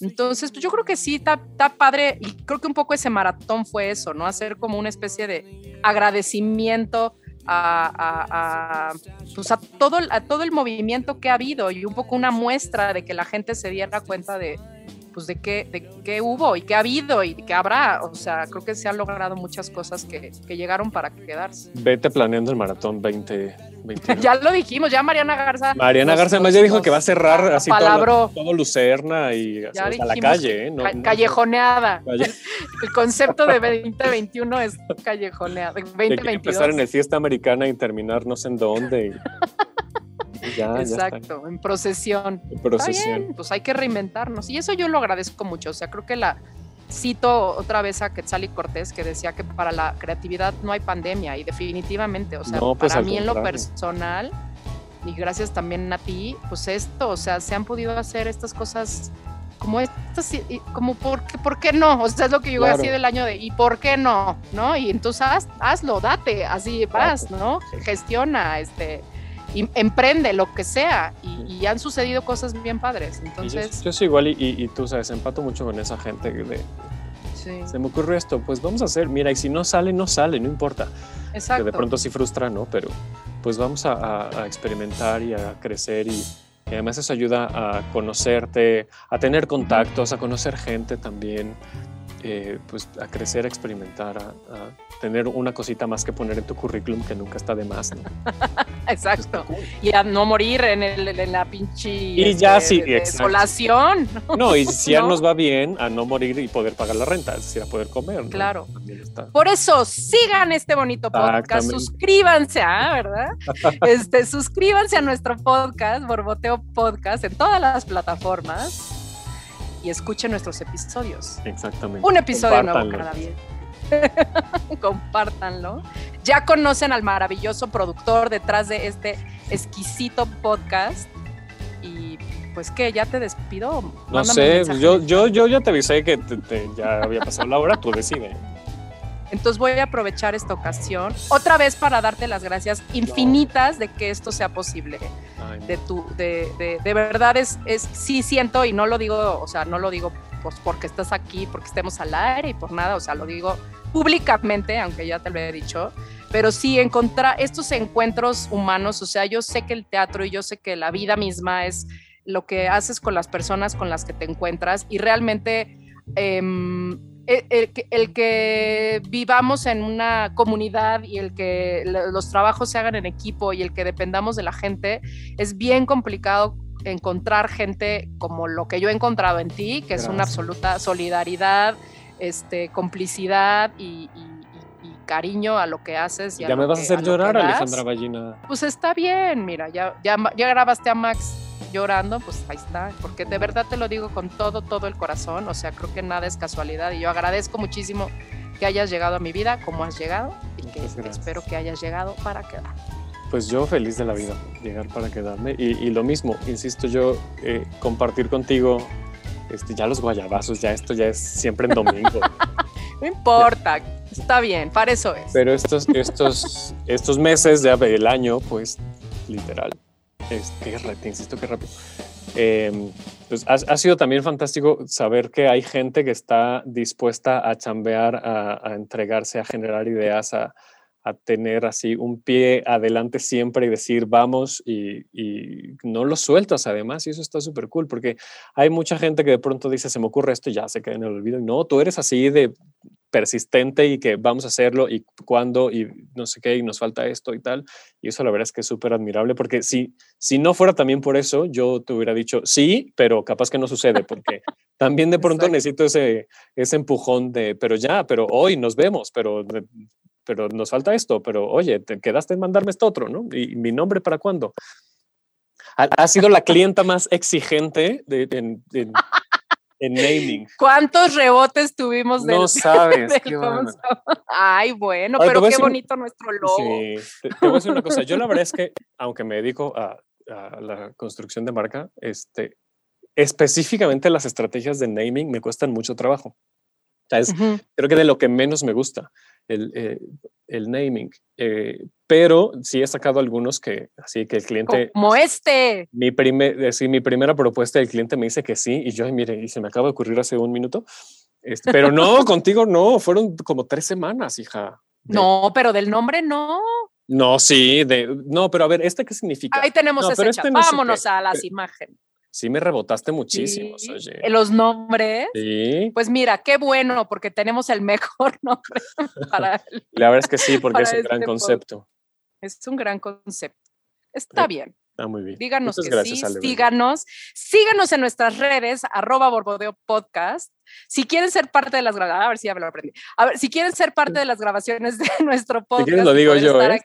Entonces, pues yo creo que sí, está, padre y creo que un poco ese maratón fue eso, ¿no? Hacer como una especie de agradecimiento a, a, a, pues a, todo, a todo el movimiento que ha habido y un poco una muestra de que la gente se diera cuenta de, pues de qué, de qué hubo y qué ha habido y qué habrá. O sea, creo que se han logrado muchas cosas que, que llegaron para quedarse. Vete planeando el maratón 2021. ya lo dijimos, ya Mariana Garza. Mariana nos- Garza además ya dijo que va a cerrar así todo, todo Lucerna y hasta la calle. ¿eh? No- ca- callejoneada. Calle- El concepto de 2021 es callejoneada. de que empezar 2022. en el fiesta americana y terminar no sé en dónde. y- ya, ya está. Exacto, en procesión. En Está procesión. bien, pues hay que reinventarnos. Y eso yo lo agradezco mucho. O sea, creo que la cito otra vez a Quetzali Cortés que decía que para la creatividad no hay pandemia y definitivamente, o sea, No, pues, para mí en lo contrario. personal y gracias también a ti, pues esto, o sea, se han podido hacer estas cosas como estas, y- y como por qué, por qué no, o sea, es lo que yo Claro. así del año de ¿y por qué no? ¿No? Y entonces haz- hazlo, date, así vas, ¿no? Gestiona, este, y emprende lo que sea y, y han sucedido cosas bien padres, Y yo, entonces, yo soy igual y, y- y tú sabes, empato mucho con esa gente que de, sí, se me ocurrió esto, pues vamos a hacer, mira, y si no sale, no sale, no importa. Que exacto. de pronto sí frustra, ¿no? Pero pues vamos a, a- a experimentar y a crecer y, además eso ayuda a conocerte, a tener contactos, a conocer gente también. eh, pues a crecer, a experimentar, a, tener una cosita más que poner en tu currículum que nunca está de más. Exacto. Y a no morir en, el, en la pinche y ya este, sí, desolación. No, y si ya nos va bien, a no morir y poder pagar la renta, es decir, a poder comer. Claro. Por eso, sigan este bonito podcast, suscríbanse, ¿ah? ¿verdad? este, suscríbanse a nuestro podcast, Borboteo Podcast, en todas las plataformas y escuchen nuestros episodios. Exactamente. Un episodio nuevo cada día. Compártanlo. Ya conocen al maravilloso productor detrás de este exquisito podcast. Y pues que ya te despido. No sé, yo, yo, yo ya te avisé que ya había pasado la hora, tú decides. Entonces voy a aprovechar esta ocasión otra vez para darte las gracias infinitas de que esto sea posible. De tu, de, de, de, verdad es, es, sí siento y no lo digo, o sea, no lo digo pues porque estás aquí, porque estemos al aire y por nada, o sea, lo digo públicamente, aunque ya te lo he dicho, pero sí encontrar estos encuentros humanos, o sea, yo sé que el teatro y yo sé que la vida misma es lo que haces con las personas con las que te encuentras y realmente... Eh, el, que vivamos en una comunidad y el que los trabajos se hagan en equipo y el que dependamos de la gente, es bien complicado encontrar gente como lo que yo he encontrado en ti, que es una absoluta solidaridad, este, complicidad y, cariño a lo que haces. ya me vas a hacer llorar, Alejandra Ballina. Pues está bien, mira, ya, ya, ya grabaste a Max llorando, pues ahí está, porque de verdad te lo digo con todo, todo el corazón, o sea, creo que nada es casualidad y yo agradezco muchísimo que hayas llegado a mi vida como has llegado y que espero que hayas llegado para quedar. Pues yo feliz de la vida, llegar para quedarme y, lo mismo, insisto yo, eh, compartir contigo este, ya los guayabazos, ya esto ya es siempre en domingo. no importa, está bien, para eso es. Pero estos, estos, estos meses del año, pues literal, es, que te insisto que rápido. Em, pues ha, sido también fantástico saber que hay gente que está dispuesta a chambear, a, entregarse, a generar ideas, a, tener así un pie adelante siempre y decir vamos y, y no lo sueltas además y eso está súper cool porque hay mucha gente que de pronto dice se me ocurre esto y ya se queda en el olvido no, tú eres así de persistente y que vamos a hacerlo y cuándo y no sé qué y nos falta esto y tal. Y eso la verdad es que es súper admirable porque si, si no fuera también por eso, yo te hubiera dicho sí, pero capaz que no sucede porque también de pronto necesito ese, ese empujón de, pero ya, pero hoy nos vemos, pero, pero nos falta esto, pero oye, te quedaste en mandarme esto otro, ¿no? ¿Y mi nombre para cuándo? Ha, sido la clienta más exigente de, en, en naming. ¿Cuántos rebotes tuvimos del, No sabes. Ay, bueno, pero qué bonito nuestro logo. Sí, te, voy a decir una cosa. Yo la verdad es que, aunque me dedico a, la construcción de marca, este, específicamente las estrategias de naming me cuestan mucho trabajo. Creo que de lo que menos me gusta el, eh, el naming. Eh, pero sí he sacado algunos que, así que el cliente... Como este. Mi, primer, sí, mi primera propuesta del cliente me dice que sí, y yo, mire, y se me acaba de ocurrir hace un minuto. Este, pero no, contigo no, fueron como tres semanas, hija. no, pero del nombre no. No, sí, de, no, pero a ver, ¿este qué significa? Ahí tenemos ese este Vámonos a las imágenes sí me rebotaste muchísimo. Los nombres. Sí. Pues mira, qué bueno, porque tenemos el mejor nombre para. La verdad es que sí, porque es un gran este concepto. Es un gran concepto. Está bien. Está muy bien. Díganos que sí, síganos. Síganos en nuestras redes, arroba Borbodeo Podcast. Si quieren ser parte de las grabaciones, a ver si ya me lo aprendí. A ver, si quieren ser parte de las grabaciones de nuestro podcast. lo digo yo, ¿eh?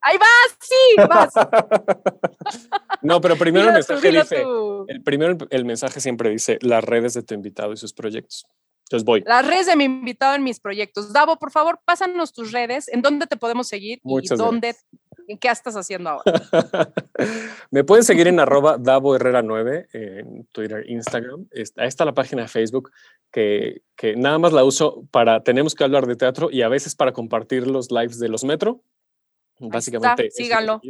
Ahí vas, sí, vas. no, pero primero el mensaje dice, el primero el mensaje siempre dice las redes de tu invitado y sus proyectos. Entonces voy. Las redes de mi invitado en mis proyectos. Davo, por favor, pásanos tus redes, en dónde te podemos seguir y dónde ¿Qué estás haciendo ahora? Me pueden seguir en arroba Davo Herrera 9 en Twitter, Instagram. Ahí está la página de Facebook que, que, nada más la uso para, tenemos que hablar de teatro y a veces para compartir los lives de los Metro. Básicamente. síganlo.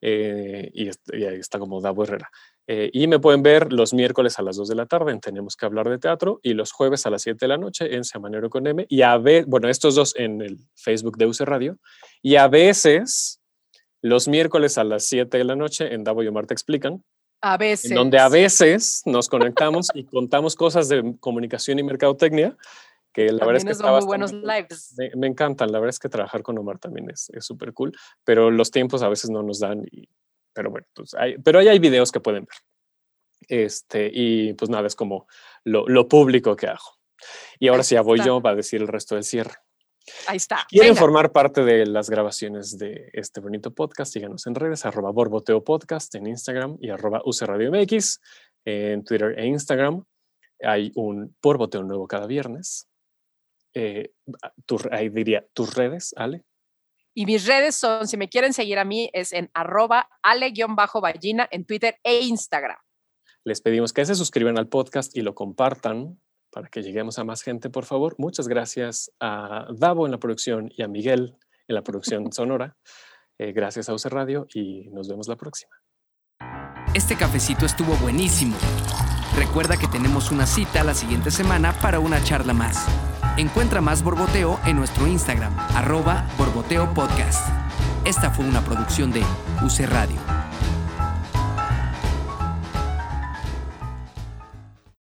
Eh, y, ahí está como Davo Herrera. Eh, y me pueden ver los miércoles a las 2 de la tarde en Tenemos que hablar de teatro y los jueves a las 7 de la noche en Semanero con M. Y a ver, bueno, estos dos en el Facebook de UC Radio. Y a veces los miércoles a las 7 de la noche en Davo y Omar te explican. A veces. En donde a veces nos conectamos y contamos cosas de comunicación y mercadotecnia. Que la verdad es que son muy buenos lives. Me, encantan, la verdad es que trabajar con Omar también es súper cool, pero los tiempos a veces no nos dan, y, pero bueno, pues hay, pero ahí hay videos que pueden ver. Este, y pues nada, es como lo, lo público que hago. Y ahora sí, ya voy yo para decir el resto del cierre. Ahí está. Quieren formar parte de las grabaciones de este bonito podcast, síganos en redes, arroba borboteo podcast en Instagram y arroba MX en Twitter e Instagram. Hay un borboteo nuevo cada viernes. Eh, ahí diría tus redes, Ale. Y mis redes son, si me quieren seguir a mí, es en arroba ale-ballina en Twitter e Instagram. Les pedimos que se suscriban al podcast y lo compartan para que lleguemos a más gente, por favor. Muchas gracias a Davo en la producción y a Miguel en la producción sonora. Eh, gracias a UC Radio y nos vemos la próxima. Este cafecito estuvo buenísimo. Recuerda que tenemos una cita la siguiente semana para una charla más. Encuentra más Borboteo en nuestro Instagram, arroba Borboteo Podcast. Esta fue una producción de UC Radio.